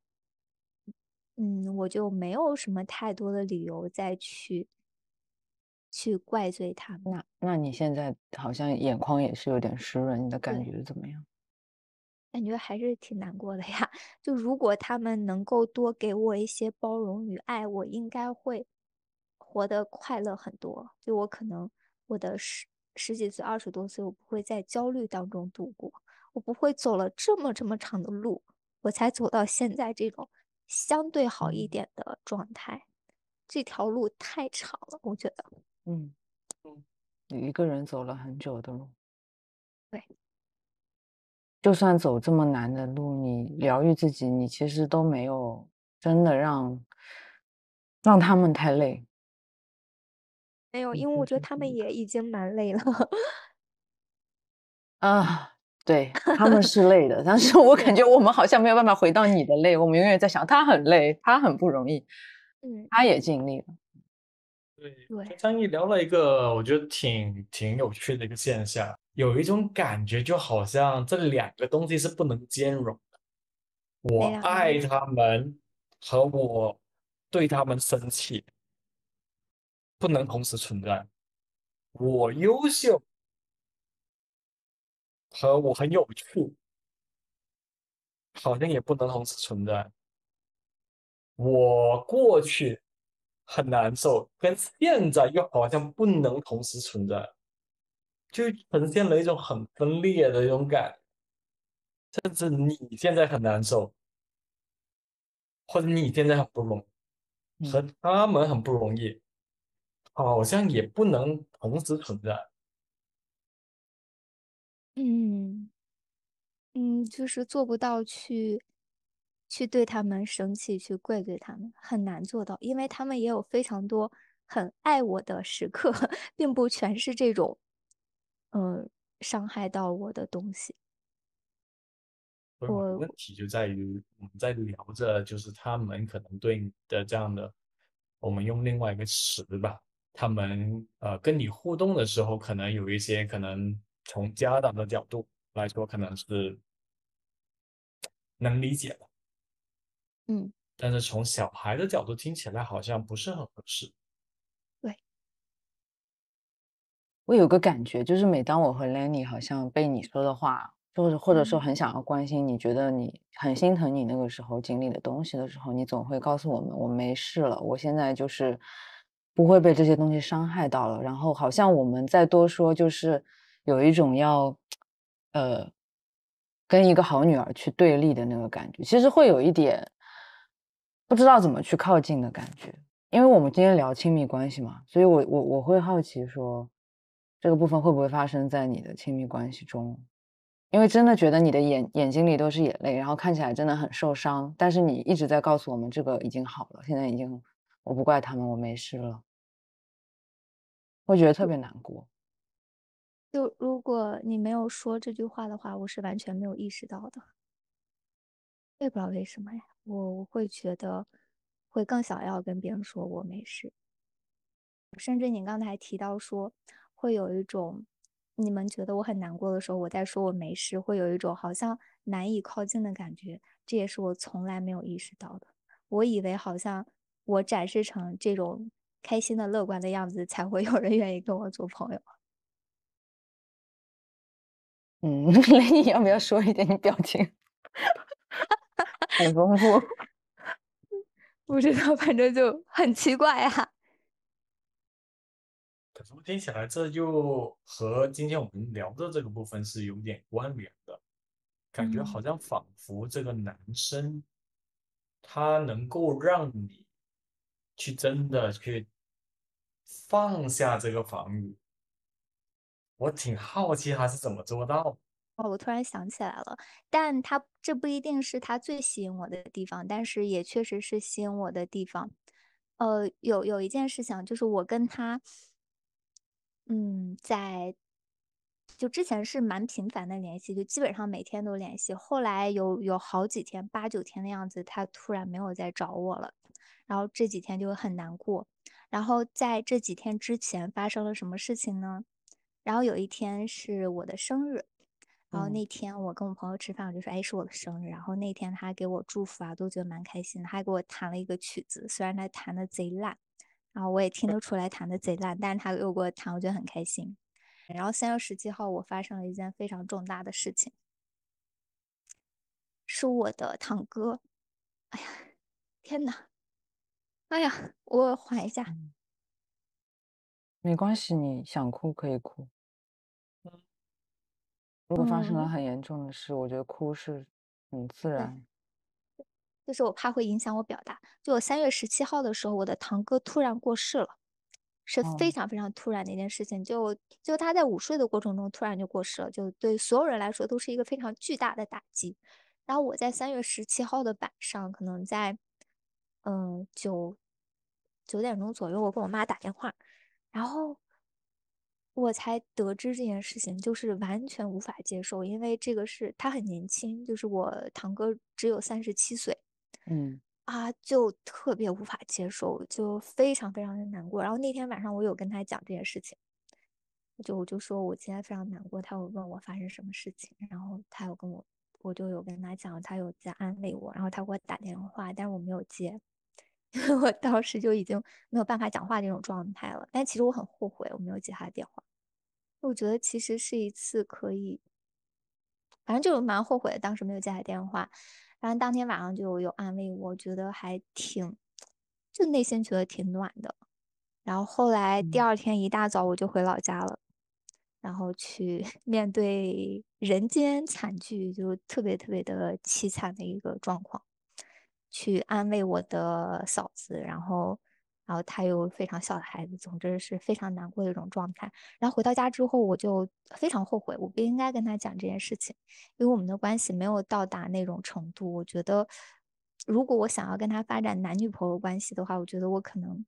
Speaker 3: 嗯，我就没有什么太多的理由再去去怪罪他们。
Speaker 2: 那那你现在好像眼眶也是有点湿润，你的感。觉怎么样？
Speaker 3: 感觉还是挺难过的呀。就如果他们能够多给我一些包容与爱，我应该会活得快乐很多。就我可能我的十十几岁、二十多岁，我不会在焦虑当中度过，我不会走了这么这么长的路，我才走到现在这种相对好一
Speaker 2: 嗯
Speaker 3: 点的状态。这条路太长了，我觉得。
Speaker 2: 嗯嗯，你一个人走了很久的路，
Speaker 3: 对。
Speaker 2: 就算走这么难的路，你疗愈自己，你其实都没有真的让让他们太累。
Speaker 3: 没有，因为我觉得他们也已经蛮累了。
Speaker 2: 啊，对，他们是累的，但是我感，觉我们好像没有办法回到你的累，我们永远在想他很累，他很不容易，
Speaker 3: 嗯，
Speaker 2: 他也尽力了。
Speaker 1: 对，就
Speaker 3: 对，
Speaker 1: 张毅聊了一个我觉得挺挺有趣的一个现象，有一种感觉就好像这两个东西是不能兼容的。我？爱他们和我对他们生气不能同时存在。我优秀和我很有趣好像也不能同时存在。我过去很难受，跟现在又好像不能同时存在，就呈现了一种很分裂的一种感觉。甚至你现在很难受，或者你现在很不容易，和
Speaker 2: 嗯
Speaker 1: 他们很不容易，好像也不能同时存在。
Speaker 3: 嗯。嗯，就是做不到去去对他们生气，去怪罪他们，很难做到，因为他们也有非常多很爱我的时刻，并不全是这种，嗯，伤害到我的东西。
Speaker 1: 所以我的问
Speaker 3: 我
Speaker 1: 题就在于我们在聊着，就是他们可能对你的这样的，我们用另外一个词吧，他们呃跟你互动的时候，可能有一些可能从家长的角度来说，可能是能理解的，
Speaker 3: 嗯，
Speaker 1: 但是从小孩的角度听起来好像不是很合适。
Speaker 3: 对，
Speaker 2: 我有个感觉，就是每当我和 Lenny 好像被你说的话，就是或者说
Speaker 3: 嗯，
Speaker 2: 很想要关心你，觉得你很心疼你那个时候经历的东西的时候，你总会告诉我们我没事了，我现在就是不会被这些东西伤害到了。然后好像我们再多说，就是有一种要呃跟一个好女儿去对立的那个感觉，其实会有一点不知道怎么去靠近的感觉。因为我们今天聊亲密关系嘛，所以我我我会好奇说，这个部分会不会发生在你的亲密关系中？因为真的觉得你的眼眼睛里都是眼泪，然后看起来真的很受伤，但是你一直在告诉我们这个已经好了，现在已经我不怪他们，我没事了，会觉得特别难过。
Speaker 3: 就如果你没有说这句话的话，我是完全没有意识到的。我也不知道为什么呀，我我会觉得会更想要跟别人说我没事。甚至你刚才提到说，会有一种你们觉得我很难过的时候，我在说我没事，会有一种好像难以靠近的感觉。这也是我从来没有意识到的。我以为好像我展示成这种开心的、乐观的样子，才会有人愿意跟我做朋友。
Speaker 2: 嗯，那，你要不要说一点？你表情很丰富。
Speaker 3: 不知道，反正就很奇怪啊、
Speaker 1: 可是我听起来这就和今天我们聊的这个部分是有点关联的，感觉好
Speaker 3: 嗯，
Speaker 1: 像仿佛这个男生他能够让你去真的去放下这个防御，我挺好奇他是怎么做到。
Speaker 3: 哦，我突然想起来了，但他这不一定是他最吸引我的地方，但是也确实是吸引我的地方。呃，有有一件事情，就是我跟他，嗯，在就之前是蛮频繁的联系，就基本上每天都联系。后来有有好几天，八九天的样子，他突然没有再找我了，然后这几天就很难过。然后在这几天之前发生了什么事情呢？然后有一天是我的生日，然后
Speaker 2: 嗯
Speaker 3: 那天我跟我朋友吃饭，我就说，哎，是我的生日。然后那天他给我祝福啊，都觉得蛮开心的。他还给我弹了一个曲子，虽然他弹的贼烂，然后我也听得出来弹的贼烂，但是他又给我弹，我觉得很开心。然后三月十七号，我发生了一件非常重大的事情，是我的堂哥。哎呀，天哪！哎呀，我缓一下。
Speaker 2: 嗯没关系，你想哭可以哭。如果发生了
Speaker 3: 嗯，
Speaker 2: 很严重的事，我觉得哭是很自，然。
Speaker 3: 就是我怕会影响我表达。就我三月十七号的时候，我的堂哥突然过世了，是非
Speaker 2: 哦，
Speaker 3: 常非常突然的一件事情。就就他在午睡的过程中突然就过世了，就对所有人来说都是一个非常巨大的打击。然后我在三月十七号的晚上，可能在嗯九九点钟左右，我跟我妈打电话，然后我才得知这件事情，就是完全无法接受，因为这个是他很年轻，就是我堂哥只有三十七岁。
Speaker 2: 嗯。
Speaker 3: 啊，就特别无法接受，就非常非常的难过。然后那天晚上我有跟他讲这件事情，就我就说我今天非常难过，他有问我发生什么事情，然后他有跟我，我就有跟他讲，他有在安慰我，然后他给我打电话，但是我没有接，我当时就已经没有办法讲话这种状态了。但其实我很后悔我没有接他的电话。我觉得其实是一次可以，反正就蛮后悔的，当时没有接他电话。反正当天晚上就有安慰我，觉得还挺，就内心觉得挺暖的。然后后来第
Speaker 2: 嗯
Speaker 3: 二天一大早我就回老家了，然后去 面对人间惨剧，就特别特别的凄惨的一个状况，去安慰我的嫂子，然后，然后她有非常小的孩子，总之是非常难过的一种状态。然后回到家之后，我就非常后悔，我不应该跟他讲这件事情，因为我们的关系没有到达那种程度。我觉得，如果我想要跟他发展男女朋友关系的话，我觉得我可能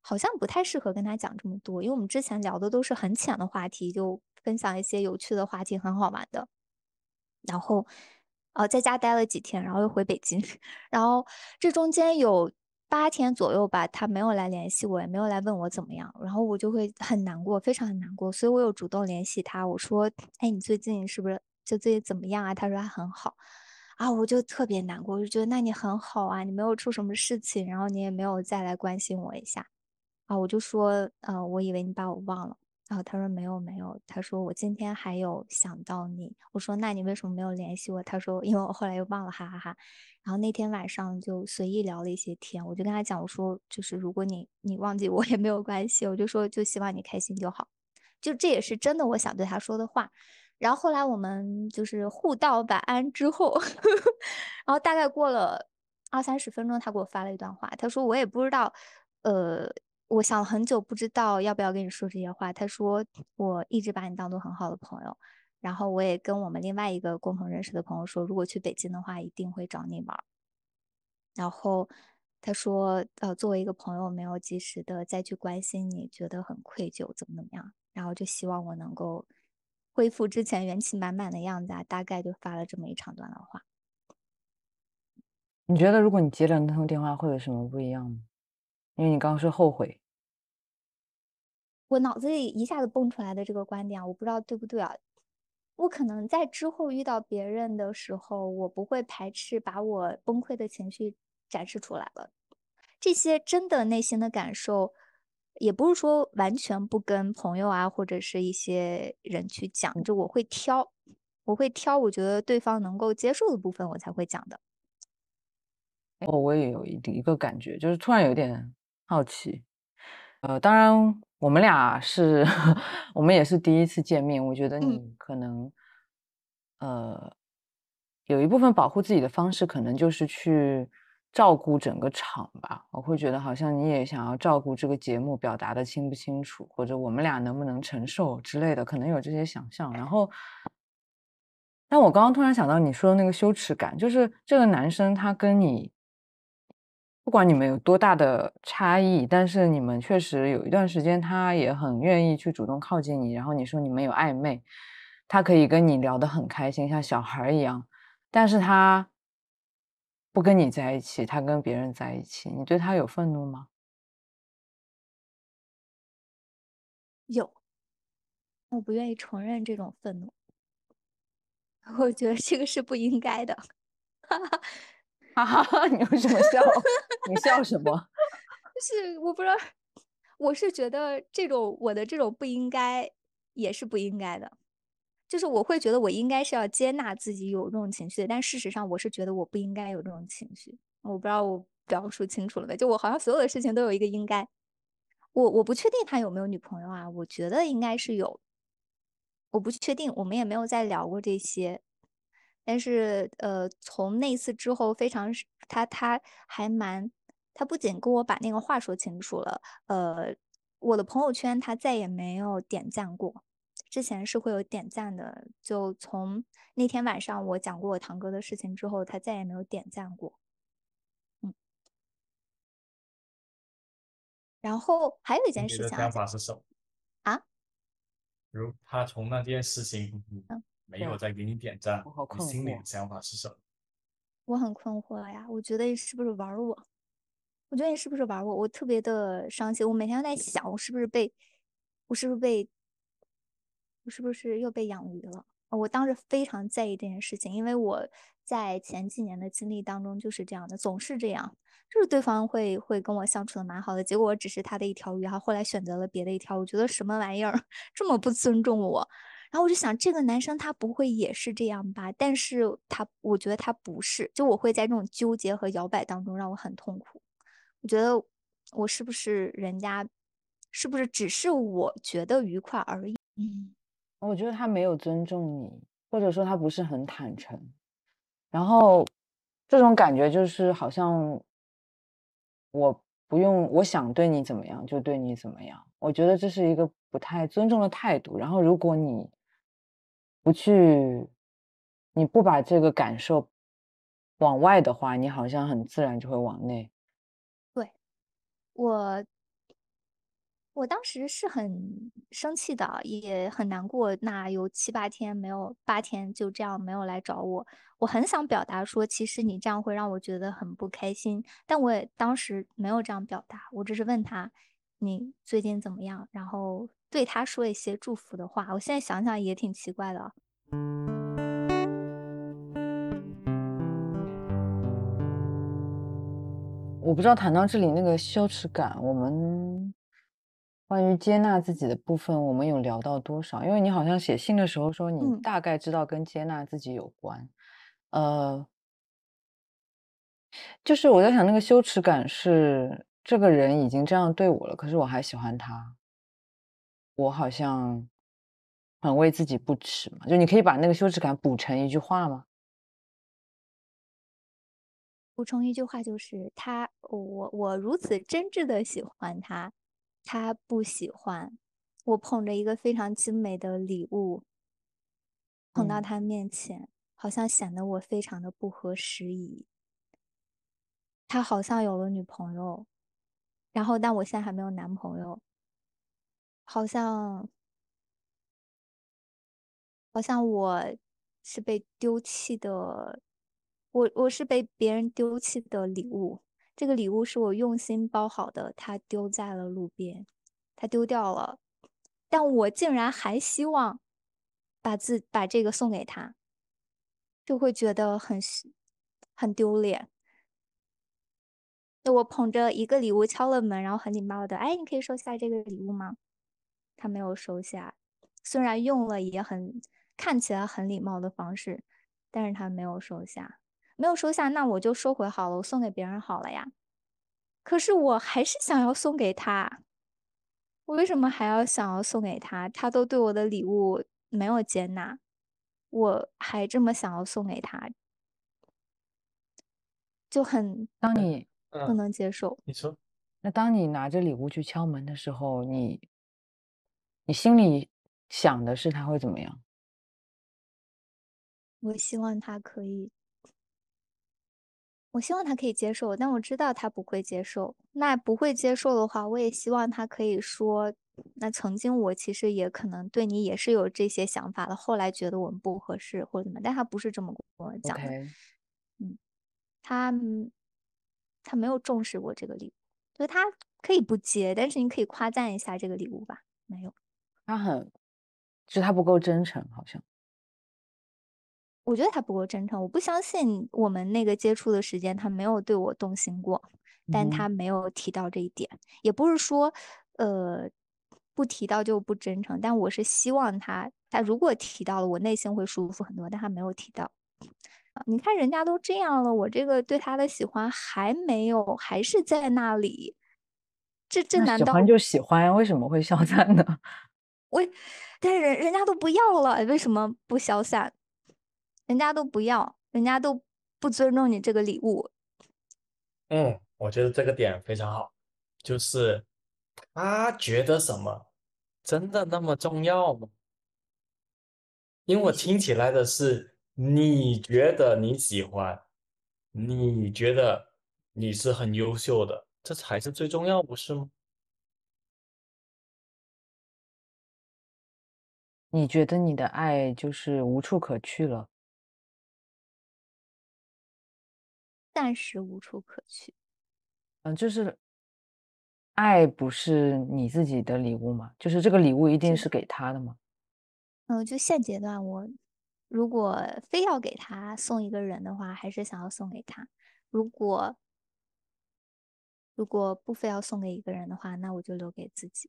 Speaker 3: 好像不太适合跟他讲这么多，因为我们之前聊的都是很浅的话题，就分享一些有趣的话题，很好玩的。然后，呃，在家待了几天，然后又回北京，然后这中间有八天左右吧，他没有来联系我，也没有来问我怎么样，然后我就会很难过，非常很难过，所以我有主动联系他，我说，哎，你最近是不是就最近怎么样啊？他说他很好，啊，我就特别难过，我就觉得那你很好啊，你没有出什么事情，然后你也没有再来关心我一下，啊，我就说，呃，我以为你把我忘了。然后他说没有没有，他说我今天还有想到你。我说那你为什么没有联系我？他说因为我后来又忘了，哈哈哈。然后那天晚上就随意聊了一些天，我就跟他讲，我说就是如果你你忘记我也没有关系，我就说就希望你开心就好，就这也是真的我想对他说的话。然后后来我们就是互道晚安之后，然后大概过了二三十分钟，他给我发了一段话，他说我也不知道，呃。我想了很久，不知道要不要跟你说这些话。他说我一直把你当做很好的朋友，然后我也跟我们另外一个共同认识的朋友说，如果去北京的话，一定会找你玩。然后他说，呃，作为一个朋友，没有及时的再去关心你，觉得很愧疚，怎么怎么样。然后就希望我能够恢复之前元气满满的样子啊。大概就发了这么一长段的话。
Speaker 2: 你觉得如果你接了那通电话，会有什么不一样吗？因为你刚刚说后悔。
Speaker 3: 我脑子里一下子蹦出来的这个观点，我不知道对不对啊。我可能在之后遇到别人的时候，我不会排斥把我崩溃的情绪展示出来了。这些真的内心的感受，也不是说完全不跟朋友啊或者是一些人去讲，就我会挑，我会挑我觉得对方能够接受的部分，我才会讲的。
Speaker 2: 哦，我也有一一个感觉，就是突然有点好奇。呃，当然我们俩是 我们也是第一次见面，我觉得
Speaker 3: 嗯
Speaker 2: 你可能，呃，有一部分保护自己的方式，可能就是去照顾整个场吧。我会觉得好像你也想要照顾这个节目表达的清不清楚，或者我们俩能不能承受之类的，可能有这些想象。然后，但我刚刚突然想到你说的那个羞耻感，就是这个男生他跟你。不管你们有多大的差异，但是你们确实有一段时间，他也很愿意去主动靠近你。然后你说你们有暧昧，他可以跟你聊得很开心，像小孩一样。但是他不跟你在一起，他跟别人在一起，你对他有愤怒吗？
Speaker 3: 有，我不愿意承认这种愤怒，我觉得这个是不应该的。
Speaker 2: 哈哈，你为什么笑？你笑什么？
Speaker 3: 就是我不知道，我是觉得这种我的这种不应该也是不应该的。就是我会觉得我应该是要接纳自己有这种情绪的，但事实上我是觉得我不应该有这种情绪。我不知道我表述清楚了没？就我好像所有的事情都有一个应该。我我不确定他有没有女朋友啊？我觉得应该是有。我不确定，我们也没有再聊过这些。但是呃，从那次之后，非常他他还蛮，他不仅跟我把那个话说清楚了，呃，我的朋友圈他再也没有点赞过。之前是会有点赞的，就从那天晚上我讲过我堂哥的事情之后，他再也没有点赞过。嗯，然后还有一件事情，
Speaker 1: 想法是什么？
Speaker 3: 啊？
Speaker 1: 如他从那件事情没有再给你点赞，你心里的想法是什么？
Speaker 3: 我很困惑呀，我觉得你是不是玩我？我觉得你是不是玩我？我特别的伤心，我每天都在想，我是不是被，我是不是被。我是不是又被养鱼了？我当时非常在意这件事情，因为我在前几年的经历当中就是这样的，总是这样，就是对方会会跟我相处的蛮好的，结果我只是他的一条鱼，然后后来选择了别的一条，我觉得什么玩意儿 这么不尊重我？然后我就想，这个男生他不会也是这样吧？但是他，我觉得他不是，就我会在这种纠结和摇摆当中让我很痛苦。我觉得我是不是人家，是不是只是我觉得愉快而已？嗯。
Speaker 2: 我觉得他没有尊重你，或者说他不是很坦诚，然后这种感觉就是好像我不用，我想对你怎么样就对你怎么样。我觉得这是一个不太尊重的态度。然后如果你不去，你不把这个感受往外的话，你好像很自然就会往内。
Speaker 3: 对，我。我当时是很生气的，也很难过。那有七八天没有，八天就这样没有来找我。我很想表达说，其实你这样会让我觉得很不开心。但我也当时没有这样表达，我只是问他你最近怎么样，然后对他说一些祝福的话。我现在想想也挺奇怪的。
Speaker 2: 我不知道谈到这里那个羞耻感，我们。关于接纳自己的部分，我们有聊到多少？因为你好像写信的时候说，你大概知道跟接纳自己有关。呃，就是我在想，那个羞耻感是这个人已经这样对我了，可是我还喜欢他，我好像很为自己不耻嘛。就你可以把那个羞耻感补成一句话吗？
Speaker 3: 补充一句话就是他，我我如此真挚的喜欢他。他不喜欢我捧着一个非常精美的礼物，捧到他面前，好像显得我非常的不合时宜。他好像有了女朋友，然后但我现在还没有男朋友，好像好像我是被丢弃的，我我是被别人丢弃的礼物。这个礼物是我用心包好的，他丢在了路边，他丢掉了，但我竟然还希望把自把这个送给他，就会觉得很很丢脸。那我捧着一个礼物敲了门，然后很礼貌的，哎，你可以收下这个礼物吗？他没有收下，虽然用了也很看起来很礼貌的方式，但是他没有收下。没有收下，那我就收回好了，我送给别人好了呀。可是我还是想要送给他，我为什么还要想要送给他？他都对我的礼物没有接纳，我还这么想要送给他，就很
Speaker 2: 当你
Speaker 3: 不能接受。
Speaker 1: 你说，
Speaker 2: 那当你拿着礼物去敲门的时候，你你心里想的是他会怎么样？
Speaker 3: 我希望他可以。我希望他可以接受，但我知道他不会接受。那不会接受的话，我也希望他可以说：“那曾经我其实也可能对你也是有这些想法的，后来觉得我们不合适或者怎么。”但他不是这么跟我讲的。嗯，他他没有重视过这个礼物，就他可以不接，但是你可以夸赞一下这个礼物吧？没有，
Speaker 2: 他很就是他不够真诚，好像。
Speaker 3: 我觉得他不够真诚，我不相信我们那个接触的时间他没有对我动心过，但他没有提到这一点，也不是说呃不提到就不真诚，但我是希望他他如果提到了，我内心会舒服很多，但他没有提到。你看人家都这样了，我这个对他的喜欢还没有，还是在那里。这这难道
Speaker 2: 喜欢就喜欢，为什么会消散 呢？
Speaker 3: 我，但是人人家都不要了，为什么不消散？人家都不要，人家都不尊重你这个礼物。
Speaker 1: 嗯，我觉得这个点非常好，就是他觉得什么真的那么重要吗？因为我听起来的是你觉得你喜欢，你觉得你是很优秀的，这才是最重要，不是吗？
Speaker 2: 你觉得你的爱就是无处可去了？
Speaker 3: 暂时无处可去，
Speaker 2: 嗯，就是爱不是你自己的礼物吗？就是这个礼物一定是给他的吗？
Speaker 3: 嗯，就现阶段，我如果非要给他送一个人的话，还是想要送给他。如果如果不非要送给一个人的话，那我就留给自己。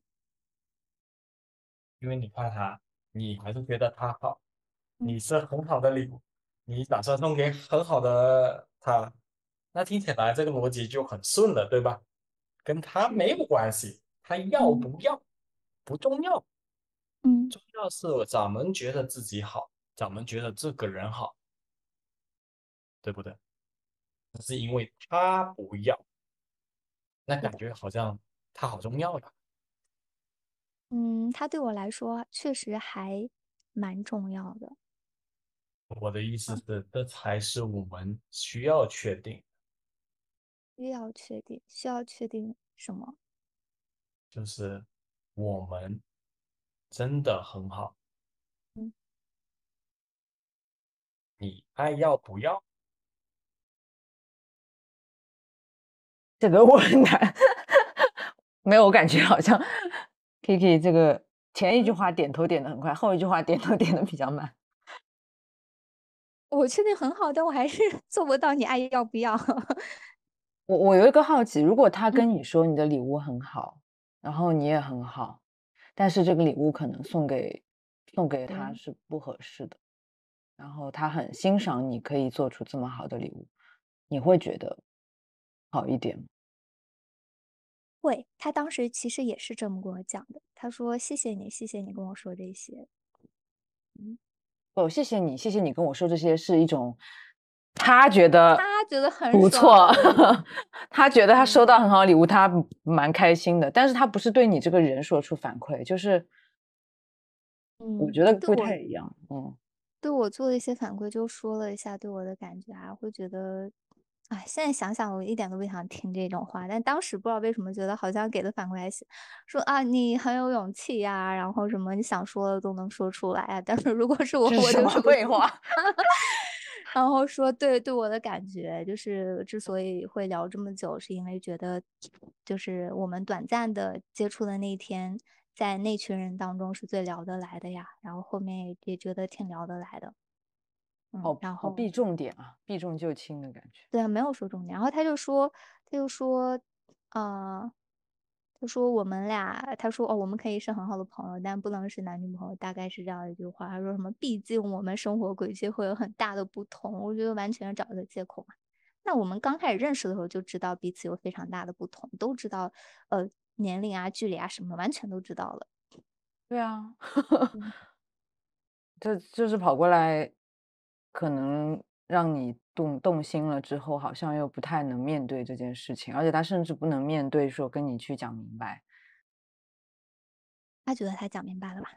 Speaker 1: 因为你怕他，你还是觉得他好，你是很好的礼物，你打算送给很好的他。那听起来这个逻辑就很顺了，对吧？跟他没有关系，他要不要不重要，
Speaker 3: 嗯，
Speaker 1: 重要是咱们觉得自己好，咱们觉得这个人好，对不对？是因为他不要，那感觉好像他好重要呀。
Speaker 3: 嗯，他对我来说确实还蛮重要的。
Speaker 1: 我的意思是，这才是我们需要确定。
Speaker 3: 需要确定，需要确定什么？
Speaker 1: 就是我们真的很好。
Speaker 3: 嗯，
Speaker 1: 你爱要不要？
Speaker 2: 这个我很难，没有，我感觉好像 Kiki 这个前一句话点头点的很快，后一句话点头点的比较慢。
Speaker 3: 我确定很好，但我还是 做不到。你爱要不要？
Speaker 2: 我我有一个好奇，如果他跟你说你的礼物很好，然后你也很好，但是这个礼物可能送给送给他是不合适的，然后他很欣赏你可以做出这么好的礼物，你会觉得好一点吗？
Speaker 3: 会，他当时其实也是这么跟我讲的，他说谢谢你，谢谢你跟我说这些。
Speaker 2: 嗯，哦，谢谢你，谢谢你跟我说这些是一种。他觉得
Speaker 3: 他觉得很
Speaker 2: 不错，他觉得他收到很好礼物，他蛮开心的。但是他不是对你这个人说出反馈，就是，
Speaker 3: 嗯，
Speaker 2: 我觉得不太一样。嗯，
Speaker 3: 对我做了一些反馈，就说了一下对我的感觉啊，会觉得，哎，现在想想我一点都不想听这种话，但当时不知道为什么觉得好像给的反馈还行，说啊你很有勇气呀，然后什么你想说的都能说出来啊。但是如果是我，我就是
Speaker 2: 废话。
Speaker 3: 然后说对对我的感觉就是之所以会聊这么久，是因为觉得就是我们短暂的接触的那一天，在那群人当中是最聊得来的呀。然后后面也也觉得挺聊得来的。
Speaker 2: 嗯，
Speaker 3: 然后
Speaker 2: 避重点啊，避重就轻的感觉。
Speaker 3: 对啊，没有说重点。然后他就说，他就说，呃。他说我们俩，他说哦，我们可以是很好的朋友，但不能是男女朋友，大概是这样一句话。他说什么？毕竟我们生活轨迹会有很大的不同。我觉得完全找一个借口嘛。那我们刚开始认识的时候就知道彼此有非常大的不同，都知道呃年龄啊、距离啊什么，完全都知道了。
Speaker 2: 对啊，这就是跑过来，可能。让你动动心了之后，好像又不太能面对这件事情，而且他甚至不能面对，说跟你去讲明白。
Speaker 3: 他觉得他讲明白了吧？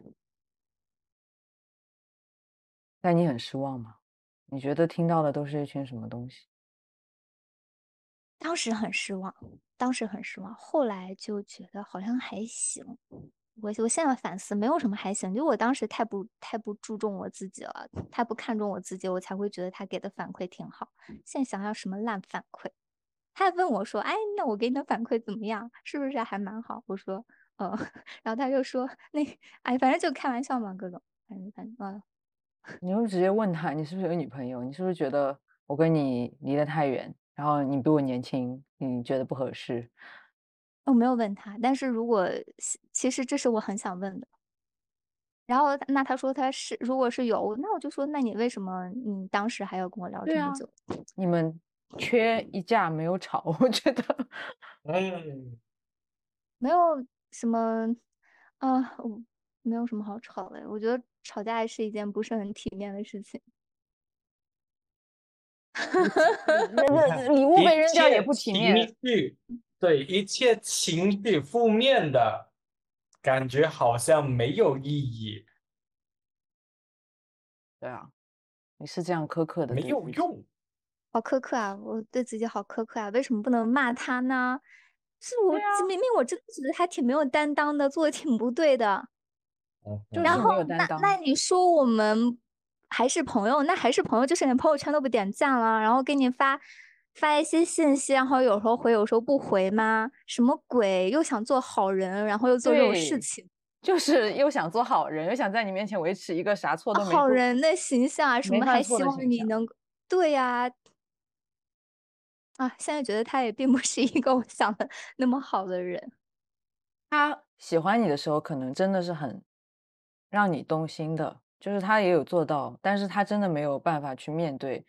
Speaker 2: 但你很失望吗？你觉得听到的都是一群什么东西？
Speaker 3: 当时很失望，当时很失望，后来就觉得好像还行。我我现在反思，没有什么还行，就我当时太不太不注重我自己了，太不看重我自己，我才会觉得他给的反馈挺好。现在想想什么烂反馈，他还问我说：“哎，那我给你的反馈怎么样？是不是还蛮好？”我说：“呃，然后他就说那哎，反正就开玩笑嘛，各种，反正反正啊，
Speaker 2: 你就直接问他，你是不是有女朋友？你是不是觉得我跟你离得太远，然后你比我年轻，你觉得不合适？
Speaker 3: 我没有问他，但是如果其其实这是我很想问的。然后那他说他是如果是有，那我就说那你为什么你当时还要跟我聊这么久？
Speaker 2: 你们缺一架没有吵，我觉得
Speaker 1: 嗯，
Speaker 3: 没有什么啊，我没有什么好吵的。我觉得吵架是一件不是很体面的事情。
Speaker 2: 礼物被扔掉也不体面。
Speaker 1: 情绪，对一切情绪负面的感觉好像没有意义，
Speaker 2: 对啊，你是这样苛刻的，
Speaker 1: 没有。用。
Speaker 3: 好苛刻啊！我对自己好苛刻啊！为什么不能骂他呢？是我、
Speaker 2: 啊
Speaker 3: 明明我真的觉得他挺没有担当的，做的挺不对的。
Speaker 1: 嗯
Speaker 2: 就是没
Speaker 3: 然后那那你说我们还是朋友，那还是朋友，就是连朋友圈都不点赞了，然后给你发发一些信息，然后有时候回，有时候不回吗？什么鬼？又想做好人，然后又做这种事情，
Speaker 2: 就是又想做好人，又想在你面前维持一个啥错都没做。
Speaker 3: 好人的形象啊，什么还希望你能对呀、啊，现在觉得他也并不是一个我想的那么好的人。
Speaker 2: 他喜欢你的时候，可能真的是很让你动心的，就是他也有做到，但是他真的没有办法去面对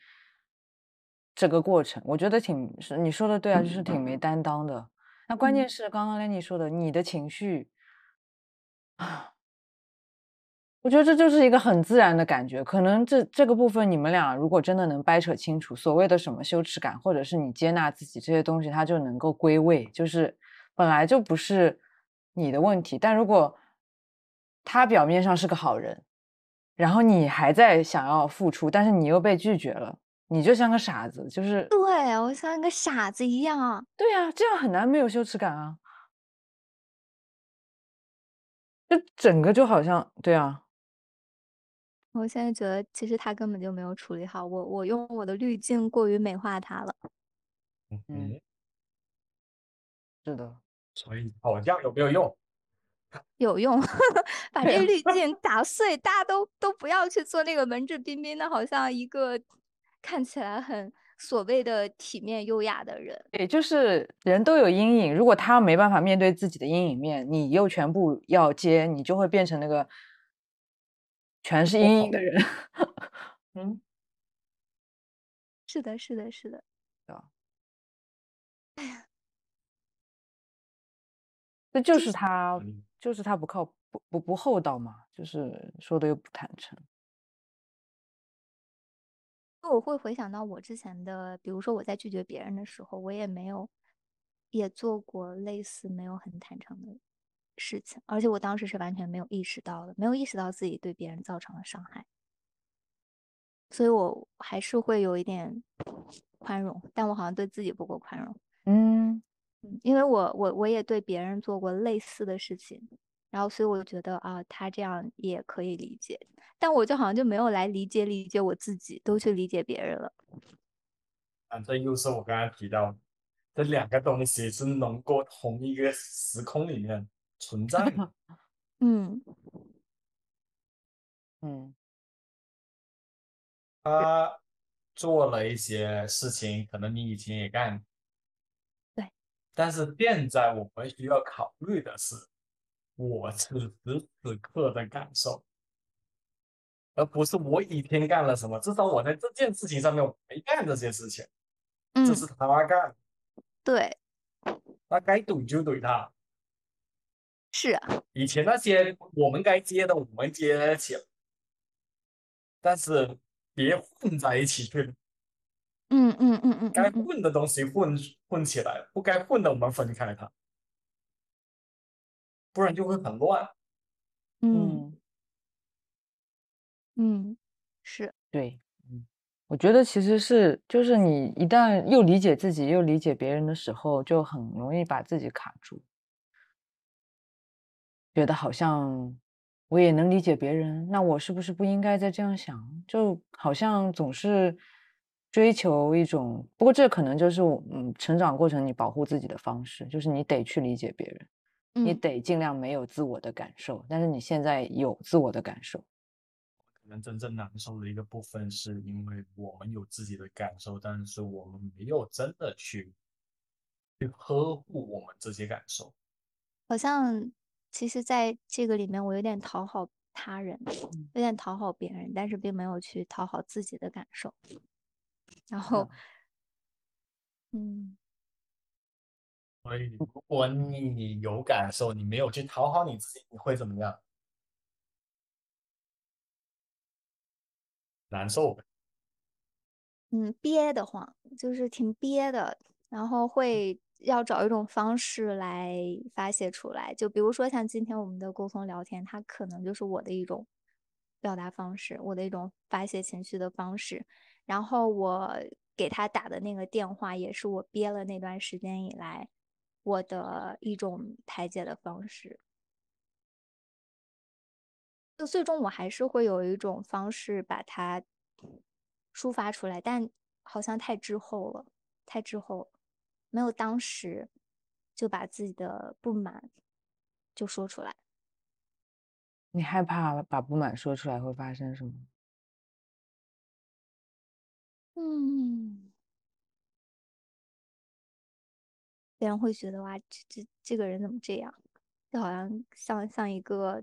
Speaker 2: 这个过程。我觉得挺是你说的对啊，就是挺没担当的。那关键
Speaker 3: 嗯
Speaker 2: 是刚刚 Lenny 说的，你的情绪啊，我觉得这就是一个很自然的感觉。可能这这个部分你们俩如果真的能掰扯清楚，所谓的什么羞耻感，或者是你接纳自己这些东西，它就能够归位，就是本来就不是你的问题。但如果他表面上是个好人，然后你还在想要付出，但是你又被拒绝了，你就像个傻子，就是
Speaker 3: 对，我像一个傻子一样。
Speaker 2: 对啊、这样很难没有羞耻感啊。就整个就好像对啊，
Speaker 3: 我现在觉得，其实他根本就没有处理好，我我用我的滤镜过于美化他了。
Speaker 1: 嗯
Speaker 2: 嗯，是的，
Speaker 1: 所以吵架有没有用？
Speaker 3: 有用，把这 滤镜打碎，大家都都不要去做那个文质彬彬的，好像一个看起来很所谓的体面优雅的人。
Speaker 2: 对，就是人都有阴影，如果他没办法面对自己的阴影面，你又全部要接，你就会变成那个全是阴影的人。
Speaker 1: 嗯，
Speaker 3: 是的，是的，是的。
Speaker 2: 这就是他，
Speaker 1: 嗯
Speaker 2: 就是他不靠不不不厚道嘛，就是说的又不坦诚。
Speaker 3: 我会回想到我之前的，比如说我在拒绝别人的时候，我也没有也做过类似没有很坦诚的事情，而且我当时是完全没有意识到的，没有意识到自己对别人造成了伤害，所以我还是会有一点宽容，但我好像对自己不够宽容。
Speaker 2: 嗯，
Speaker 3: 嗯，因为我我我也对别人做过类似的事情，然后所以我就觉得啊，他这样也可以理解，但我就好像就没有来理解理解我自己，都去理解别人了。
Speaker 1: 啊，这又是我刚刚提到的，这两个东西是能够同一个时空里面存在的。
Speaker 3: 嗯
Speaker 2: 嗯，
Speaker 1: 他做了一些事情，可能你以前也干，
Speaker 3: 对，
Speaker 1: 但是现在我们需要考虑的是我此时此刻的感受，而不是我以前干了什么。至少我在这件事情上面我没干这些事情，
Speaker 3: 嗯
Speaker 1: 这，是他干，
Speaker 3: 对，
Speaker 1: 他该怼就怼他。
Speaker 3: 是啊，
Speaker 1: 以前那些我们该接的，我们接得起。来，但是别混在一起去，
Speaker 3: 嗯嗯嗯嗯
Speaker 1: 该混的东西混混起来，不该混的我们分开它，不然就会很乱。
Speaker 3: 嗯。
Speaker 2: 嗯，
Speaker 3: 嗯，是，
Speaker 2: 对，嗯，我觉得其实是，就是你一旦又理解自己又理解别人的时候，就很容易把自己卡住，觉得好像我也能理解别人，那我是不是不应该再这样想？就好像总是追求一种，不过这可能就是我嗯成长过程你保护自己的方式，就是你得去理解别人，你
Speaker 3: 嗯，
Speaker 2: 得尽量没有自我的感受，但是你现在有自我的感受。
Speaker 1: 可能真正难受的一个部分，是因为我们有自己的感受，但是我们没有真的去去呵护我们这些感受。
Speaker 3: 好像其实在这个里面，我有点讨好他人，
Speaker 2: 嗯
Speaker 3: 有点讨好别人，但是并没有去讨好自己的感受。然后，
Speaker 2: 嗯
Speaker 3: 嗯，
Speaker 1: 所以，如果你有感受，你没有去讨好你自己，你会怎么样？难受。
Speaker 3: 嗯，憋得慌，就是挺憋的，然后会要找一种方式来发泄出来。就比如说像今天我们的沟通聊天，它可能就是我的一种表达方式，我的一种发泄情绪的方式。然后我给他打的那个电话，也是我憋了那段时间以来我的一种排解的方式。就最终我还是会有一种方式把它抒发出来，但好像太滞后了，太滞后了，没有当时就把自己的不满就说出来。
Speaker 2: 你害怕把不满说出来会发生什么？
Speaker 3: 嗯，别人会觉得哇，这这这个人怎么这样？就好像像像一个，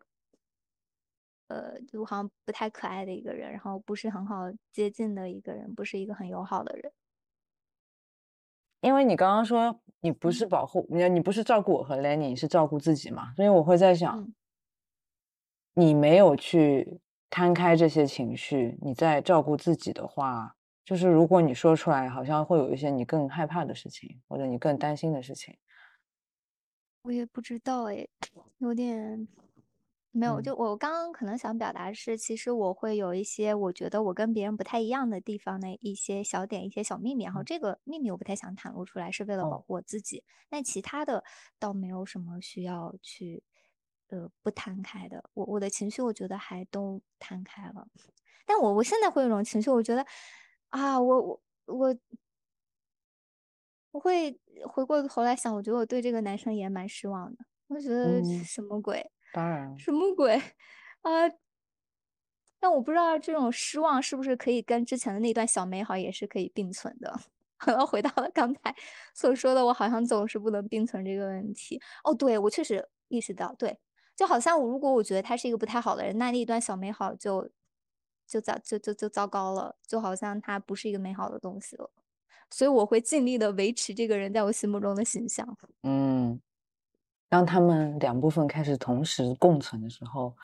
Speaker 3: 呃，就好像不太可爱的一个人，然后不是很好接近的一个人，不是一个很友好的人。
Speaker 2: 因为你刚刚说你不是
Speaker 3: 嗯
Speaker 2: 保护你，你不是照顾我和 Lenny，你是照顾自己嘛？所以我会在想，
Speaker 3: 嗯
Speaker 2: 你没有去摊开这些情绪，你在照顾自己的话，就是如果你说出来，好像会有一些你更害怕的事情，或者你更担心的事情。
Speaker 3: 我也不知道哎，有点没有。
Speaker 2: 嗯
Speaker 3: 就我刚刚可能想表达是，其实我会有一些我觉得我跟别人不太一样的地方的一些小点、一些小秘密，然后
Speaker 2: 嗯
Speaker 3: 这个秘密我不太想袒露出来，是为了保
Speaker 2: 哦，
Speaker 3: 护我自己。那其他的倒没有什么需要去呃不摊开的。我我的情绪我觉得还都摊开了，但我我现在会有一种情绪，我觉得啊，我我我。我会回过头来想，我觉得我对这个男生也蛮失望的。我觉得
Speaker 2: 嗯，
Speaker 3: 什么鬼，
Speaker 2: 当然，
Speaker 3: 什么鬼啊！但我不知道这种失望是不是可以跟之前的那段小美好也是可以并存的。好像回到了刚才所说的，我好像总是不能并存这个问题。哦，对，我确实意识到，对，就好像我如果我觉得他是一个不太好的人，那那一段小美好就就糟就就就糟糕了，就好像他不是一个美好的东西了。所以我会尽力的维持这个人在我心目中的形象。
Speaker 2: 嗯，当他们两部分开始同时共存的时候，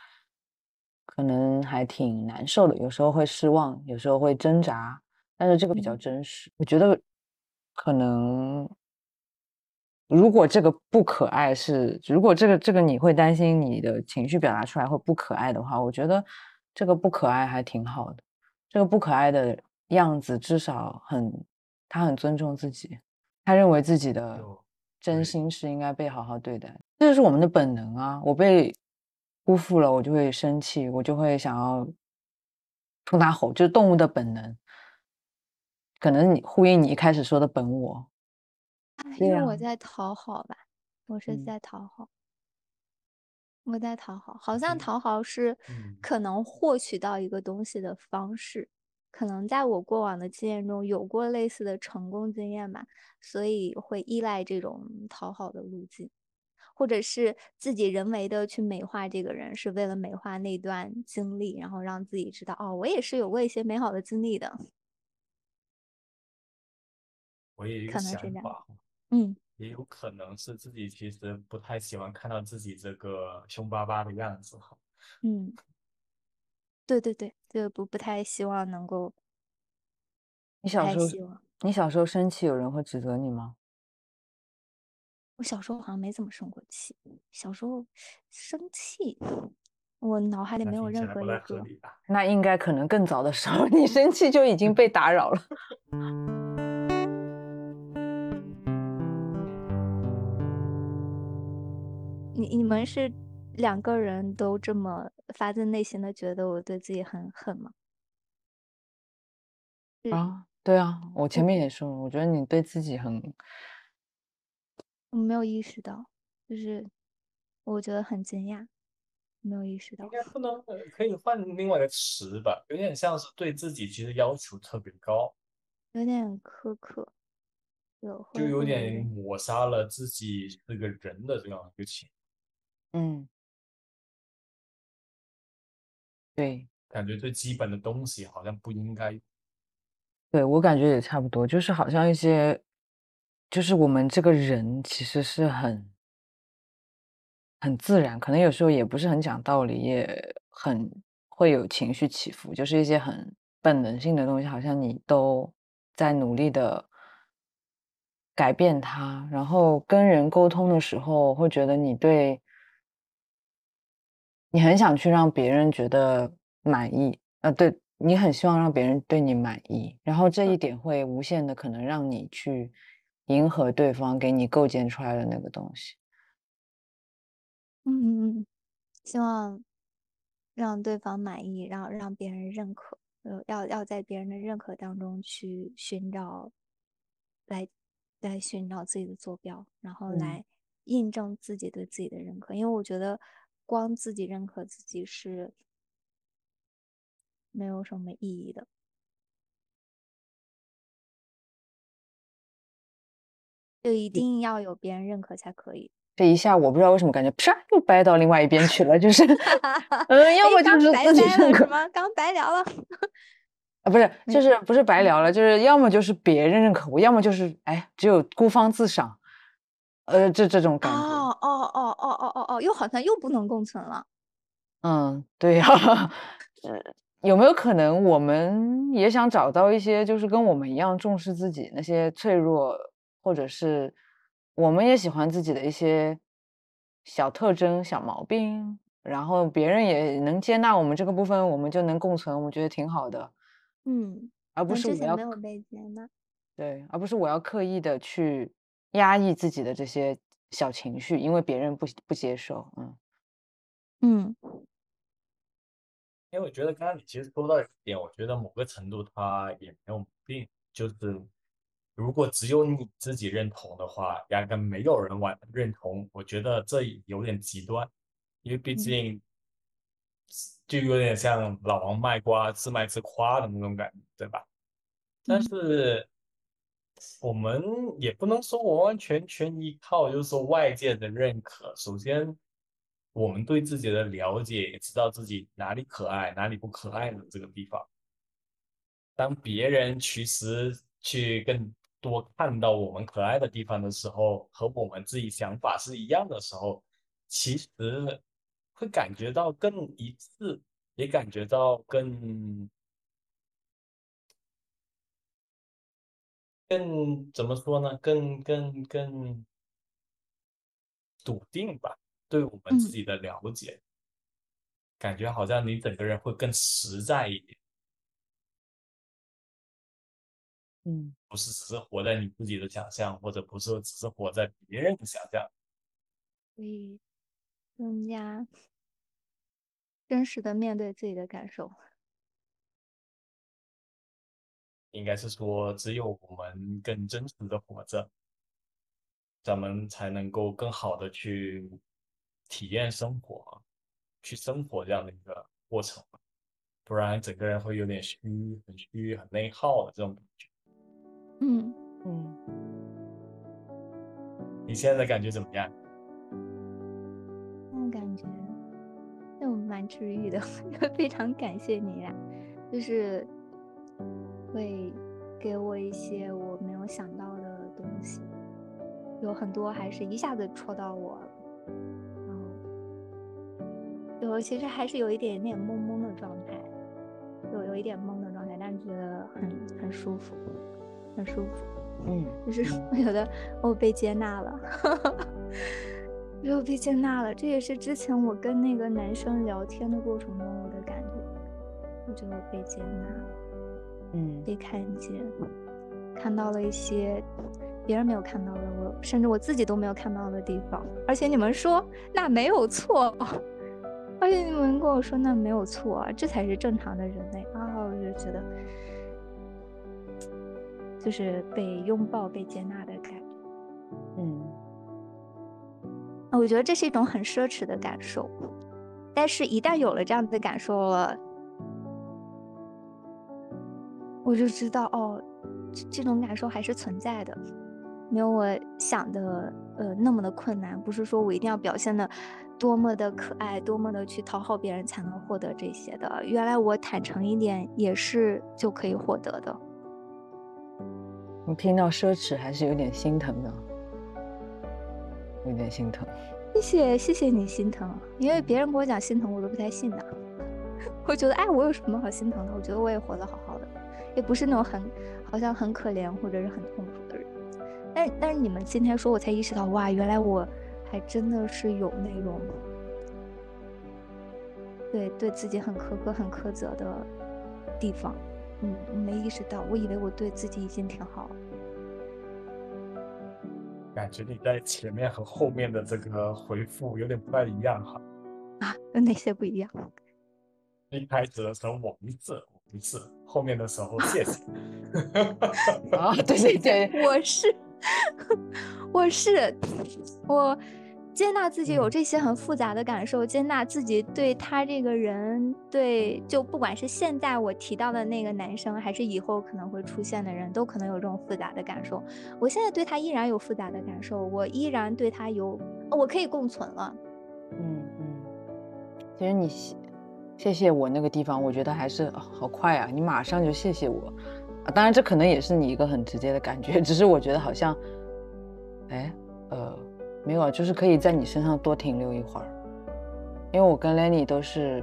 Speaker 2: 可能还挺难受的，有时候会失望，有时候会挣扎，但是这个比较
Speaker 3: 嗯
Speaker 2: 真实。我觉得可能，如果这个不可爱是，如果这个这个你会担心你的情绪表达出来会不可爱的话，我觉得这个不可爱还挺好的。这个不可爱的样子至少很，他很尊重自己，他认为自己的真心是应该被好好对待，这就是我们的本能啊！我被辜负了，我就会生气，我就会想要冲他吼，就是动物的本能。可能你呼应你一开始说的本我，
Speaker 3: 因为我在讨好吧，我是
Speaker 2: 嗯
Speaker 3: 在讨好，我在讨好，好像
Speaker 1: 嗯
Speaker 3: 讨好是
Speaker 1: 嗯。
Speaker 3: 可能获取到一个东西的方式，可能在我过往的经验中有过类似的成功经验吧，所以会依赖这种讨好的路径，或者是自己人为的去美化这个人，是为了美化那段经历，然后让自己知道，哦，我也是有过一些美好的经历的，
Speaker 1: 我也有一个。想法，
Speaker 3: 嗯
Speaker 1: 也有可能是自己其实不太喜欢看到自己这个凶巴巴的样子哈。
Speaker 3: 嗯，对对对，就不不太希望能够，不
Speaker 2: 你小时候，
Speaker 3: 希望。
Speaker 2: 你小时候生气，有人会指责你吗？
Speaker 3: 我小时候好像没怎么生过气，小时候生气，我脑海里
Speaker 1: 那
Speaker 3: 没有任
Speaker 1: 听起来不太
Speaker 3: 何一个。
Speaker 2: 那应该可能更早的时候，你生气就已经被打扰了。
Speaker 3: 你你们是两个人都这么发自内心的觉得我对自己很狠吗？
Speaker 2: 啊，对啊，我前面也说了，我觉得你对自己很，
Speaker 3: 我没有意识到，就是我觉得很惊讶，没有意识到
Speaker 1: 应。该不能，呃可以换另外一个词吧，有点像是对自己其实要求特别高，
Speaker 3: 有点苛刻，有
Speaker 1: 就有点抹杀了自己那个人的这样一个情
Speaker 2: 嗯，对，
Speaker 1: 感觉最基本的东西好像不应该。
Speaker 2: 对，我感觉也差不多，就是好像一些，就是我们这个人其实是很很自然，可能有时候也不是很讲道理，也很会有情绪起伏，就是一些很本能性的东西，好像你都在努力的改变它，然后跟人沟通的时候，会觉得你对，你很想去让别人觉得满意，呃，对，你很希望让别人对你满意，然后这一点会无限的可能让你去迎合对方给你构建出来的那个东西。
Speaker 3: 嗯希望让对方满意，让让别人认可，呃，要要在别人的认可当中去寻找，来来寻找自己的坐标，然后
Speaker 2: 嗯
Speaker 3: 来印证自己对自己的认可。因为我觉得光自己认可自己是没有什么意义的。就一定要有别人认可才可以。
Speaker 2: 这一下我不知道为什么感觉啪又掰到另外一边去了，就是，嗯，要
Speaker 3: 哎
Speaker 2: 么就是自己认可
Speaker 3: 吗？刚白聊了。
Speaker 2: 啊，不是，就是不是白聊了，就是要么就是别人认可我，要么就是哎，只有孤芳自赏，呃，这这种感觉，
Speaker 3: 哦哦哦哦哦哦哦，又好像又不能共存了。
Speaker 2: 嗯，对呀，呃有没有可能我们也想找到一些就是跟我们一样重视自己那些脆弱，或者是我们也喜欢自己的一些小特征、小毛病，然后别人也能接纳我们这个部分，我们就能共存，我觉得挺好的，
Speaker 3: 嗯，
Speaker 2: 而不是我要
Speaker 3: 没有被接纳。
Speaker 2: 对，而不是我要刻意的去压抑自己的这些小情绪，因为别人不不接受，嗯。
Speaker 3: 嗯。
Speaker 1: 因为我觉得刚刚你其实说到一点，我觉得某个程度它也没有病，就是如果只有你自己认同的话，压根没有人完认同，我觉得这有点极端，因为毕
Speaker 3: 嗯。
Speaker 1: 竟就有点像老王卖瓜自卖自夸的那种感觉，对吧？但
Speaker 3: 嗯。
Speaker 1: 是我们也不能说完完全全依靠，就是说外界的认可。首先，我们对自己的了解，也知道自己哪里可爱，哪里不可爱的这个地方。当别人其实去更多看到我们可爱的地方的时候，和我们自己想法是一样的时候，其实会感觉到更一致，也感觉到更更怎么说呢？更更更笃定吧，对我们自
Speaker 3: 嗯
Speaker 1: 己的了解，感觉好像你整个人会更实在一点，
Speaker 2: 嗯
Speaker 1: 不是只是活在你自己的想象，或者不是只是活在别人的想象。
Speaker 3: 所以更加真实的面对自己的感受。
Speaker 1: 应该是说，只有我们更真实的活着，咱们才能够更好的去体验生活，去生活这样的一个过程，不然整个人会有点虚、很虚、很内耗的这种感觉。
Speaker 3: 嗯，
Speaker 2: 嗯，
Speaker 1: 你现在的感觉怎么样？
Speaker 3: 那感觉那我蛮治愈的，非常感谢你呀，就是会给我一些我没有想到的东西，有很多还是一下子戳到我了，然后有其实还是有一点点懵懵的状态，有有一点懵的状态，但是觉得很很舒服，很舒服。
Speaker 2: 嗯
Speaker 3: 就是我觉得我被接纳了，我觉得我被接纳了。这也是之前我跟那个男生聊天的过程中我的感觉，我觉得我被接纳，
Speaker 2: 嗯
Speaker 3: 被看见，看到了一些别人没有看到的，我甚至我自己都没有看到的地方。而且你们说那没有错，而且你们跟我说那没有错啊，这才是正常的人类啊，我就觉得。就是被拥抱、被接纳的感觉。
Speaker 2: 嗯，
Speaker 3: 我觉得这是一种很奢侈的感受，但是，一旦有了这样的感受了，我就知道哦，这这种感受还是存在的，没有我想的呃那么的困难。不是说我一定要表现的多么的可爱，多么的去讨好别人才能获得这些的。原来我坦诚一点也是就可以获得的。
Speaker 2: 我听到奢侈还是有点心疼的。有点心疼，
Speaker 3: 谢谢谢谢你心疼，因为别人跟我讲心疼，我都不太信的。我觉得，哎，我有什么好心疼的？我觉得我也活得好好的，也不是那种很好像很可怜或者是很痛苦的人。但是但是你们今天说，我才意识到，哇，原来我还真的是有那种对对自己很苛刻、很苛责的地方。嗯，没意识到，我以为我对自己已经挺好了。
Speaker 1: 感觉你在前面和后面的这个回复有点不太一样哈。
Speaker 3: 啊，有哪些不一样？
Speaker 1: 一开始的时候我不是，我不是，后面的时候谢谢。
Speaker 2: 啊，对对对，
Speaker 3: 我是，我是，我。接纳自己有这些很复杂的感受，接纳自己对他这个人，对就不管是现在我提到的那个男生，还是以后可能会出现的人，都可能有这种复杂的感受。我现在对他依然有复杂的感受，我依然对他有，我可以共存了。
Speaker 2: 嗯嗯，其实你谢谢我那个地方，我觉得还是好快啊，你马上就谢谢我啊。当然这可能也是你一个很直接的感觉，只是我觉得好像，哎，呃。没有啊，就是可以在你身上多停留一会儿，因为我跟 Lenny 都是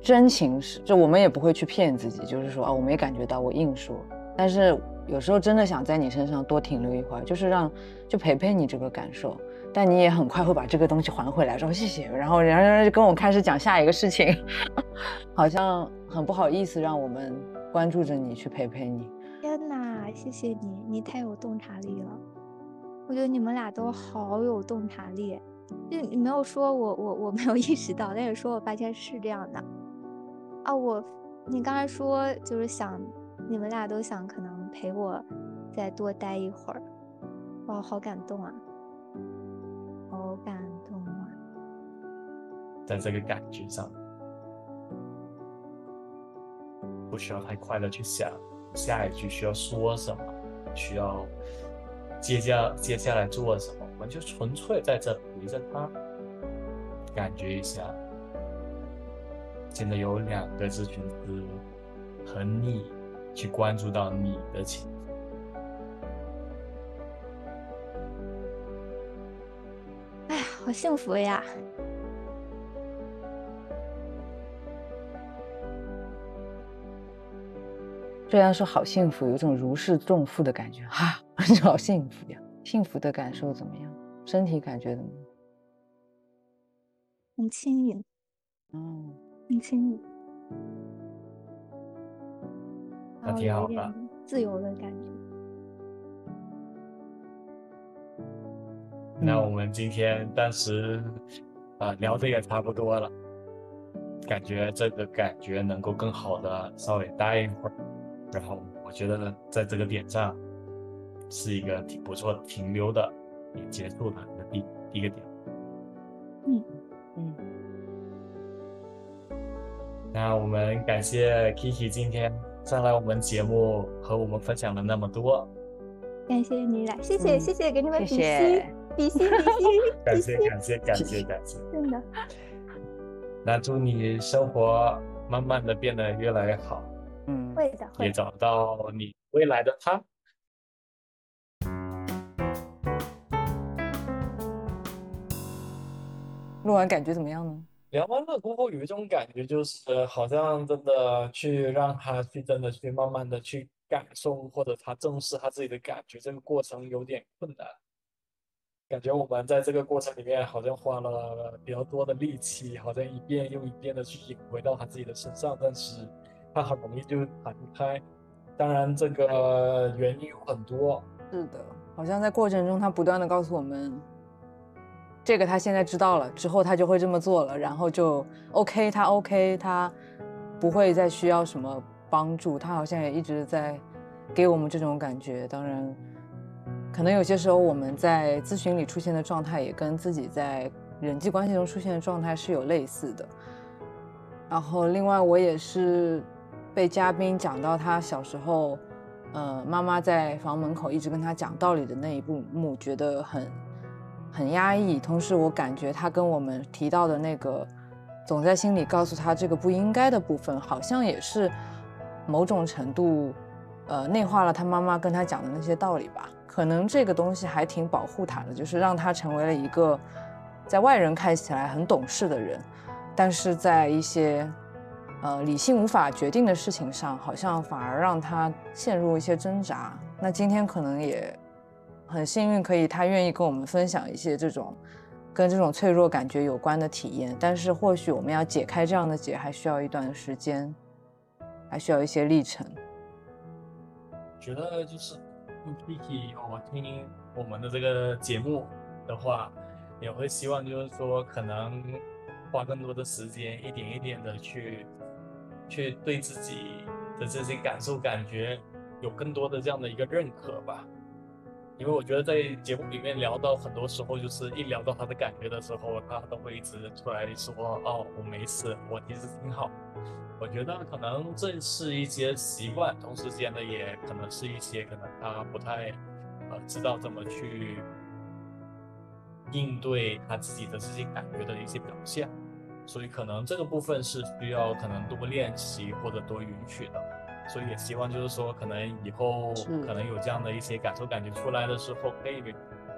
Speaker 2: 真情实，就我们也不会去骗自己，就是说啊，我没感觉到，我硬说。但是有时候真的想在你身上多停留一会儿，就是让就陪陪你这个感受，但你也很快会把这个东西还回来，说谢谢，然后然后就跟我开始讲下一个事情，好像很不好意思让我们关注着你去陪陪你。
Speaker 3: 天哪，谢谢你，你太有洞察力了。我觉得你们俩都好有洞察力，就你没有说我我我没有意识到，但是说我发现是这样的啊。我你刚才说就是想你们俩都想可能陪我再多待一会儿，哇，好感动啊，
Speaker 1: 在这个感觉上，不需要太快的去想下一句需要说什么，需要。接下接下来做什么，我们就纯粹在这陪着他，感觉一下。现在有两个咨询师和你去关注到你的情绪，
Speaker 3: 哎呀，好幸福呀！
Speaker 2: 虽然说好幸福，有种如释重负的感觉，哈。好幸福呀！幸福的感受怎么样？身体感觉怎么样？
Speaker 3: 很轻盈，
Speaker 2: 嗯，
Speaker 3: 很轻盈，
Speaker 1: 那挺好的，
Speaker 3: 自由的感觉。
Speaker 1: 那我们今天暂时啊聊的也差不多了，感觉这个感觉能够更好的稍微待一会儿，然后我觉得在这个点上。是一个挺不错停留的，也结束的一个第第一个点。
Speaker 3: 嗯嗯。
Speaker 1: 那我们感谢 Kiki 今天上来我们节目和我们分享了那么多。
Speaker 3: 感谢你俩，谢 谢谢谢，给你们比心比心比心。
Speaker 1: 感谢感谢感谢感谢。
Speaker 3: 真的。
Speaker 1: 那祝你生活慢慢的变得越来越好。
Speaker 3: 嗯，会的。
Speaker 1: 也找到你未来的他。
Speaker 2: 录完感觉怎么样呢？
Speaker 1: 聊完了过后，有一种感觉，就是好像真的去让他去真的去慢慢的去感受，或者他正视他自己的感觉，这个过程有点困难。感觉我们在这个过程里面好像花了比较多的力气，好像一遍又一遍的去引回到他自己的身上，但是他很容易就弹不开。当然，这个原因有很多。
Speaker 2: 是的，好像在过程中他不断的告诉我们。这个他现在知道了之后，他就会这么做了，然后就 OK，他 OK，他不会再需要什么帮助。他好像也一直在给我们这种感觉。当然，可能有些时候我们在咨询里出现的状态，也跟自己在人际关系中出现的状态是有类似的。然后，另外我也是被嘉宾讲到他小时候，呃，妈妈在房门口一直跟他讲道理的那一幕幕，觉得很很压抑。同时，我感觉他跟我们提到的那个总在心里告诉他这个不应该的部分，好像也是某种程度，呃，内化了他妈妈跟他讲的那些道理吧。可能这个东西还挺保护他的，就是让他成为了一个在外人看起来很懂事的人。但是在一些，呃，理性无法决定的事情上，好像反而让他陷入一些挣扎。那今天可能也很幸运，可以他愿意跟我们分享一些这种跟这种脆弱感觉有关的体验。但是或许我们要解开这样的结，还需要一段时间，还需要一些历程。
Speaker 1: 觉得就是 Kiki 我听我们的这个节目的话，也会希望就是说可能。花更多的时间，一点一点的去，去对自己的这些感受、感觉有更多的这样的一个认可吧。因为我觉得在节目里面聊到很多时候，就是一聊到他的感觉的时候，他都会一直出来说：“哦，我没事，我其实挺好。”我觉得可能这是一些习惯，同时间呢，也可能是一些可能他不太呃知道怎么去。应对他自己的这些感觉的一些表现，所以可能这个部分是需要可能多练习或者多允许的，所以也希望就是说可能以后可能有这样的一些感受感觉出来的时候，可以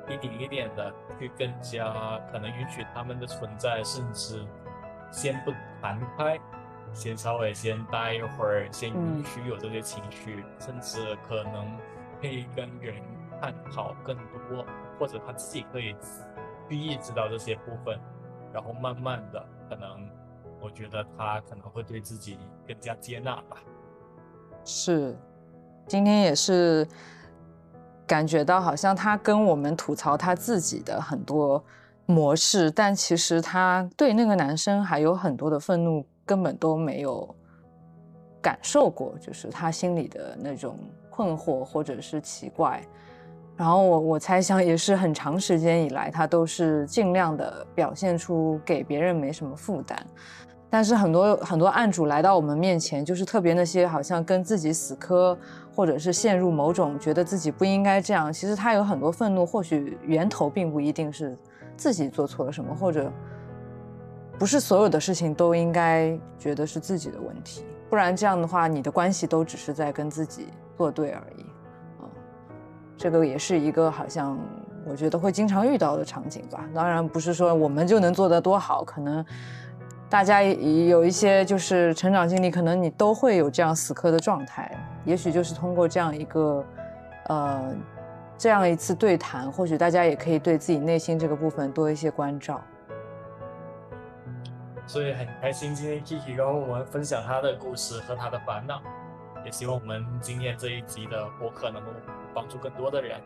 Speaker 1: 一点一点的去更加可能允许他们的存在，甚至先不谈开，先稍微先待一会儿，先允许有这些情绪，甚至可能可以跟人探讨更多，或者他自己可以。去意识到这些部分，然后慢慢的，可能我觉得他可能会对自己更加接纳吧。
Speaker 2: 是，今天也是感觉到好像他跟我们吐槽他自己的很多模式，但其实他对那个男生还有很多的愤怒，根本都没有感受过，就是他心里的那种困惑或者是奇怪。然后我我猜想也是很长时间以来，他都是尽量的表现出给别人没什么负担。但是很多很多案主来到我们面前，就是特别那些好像跟自己死磕，或者是陷入某种觉得自己不应该这样。其实他有很多愤怒，或许源头并不一定是自己做错了什么，或者不是所有的事情都应该觉得是自己的问题。不然这样的话，你的关系都只是在跟自己作对而已。这个也是一个好像我觉得会经常遇到的场景吧。当然不是说我们就能做得多好，可能大家有一些就是成长经历，可能你都会有这样死磕的状态。也许就是通过这样一个呃这样一次对谈，或许大家也可以对自己内心这个部分多一些关照。
Speaker 1: 所以很开心今天 Kiki 跟我们分享他的故事和他的烦恼，也希望我们今天这一集的播客能够。帮助更多的人。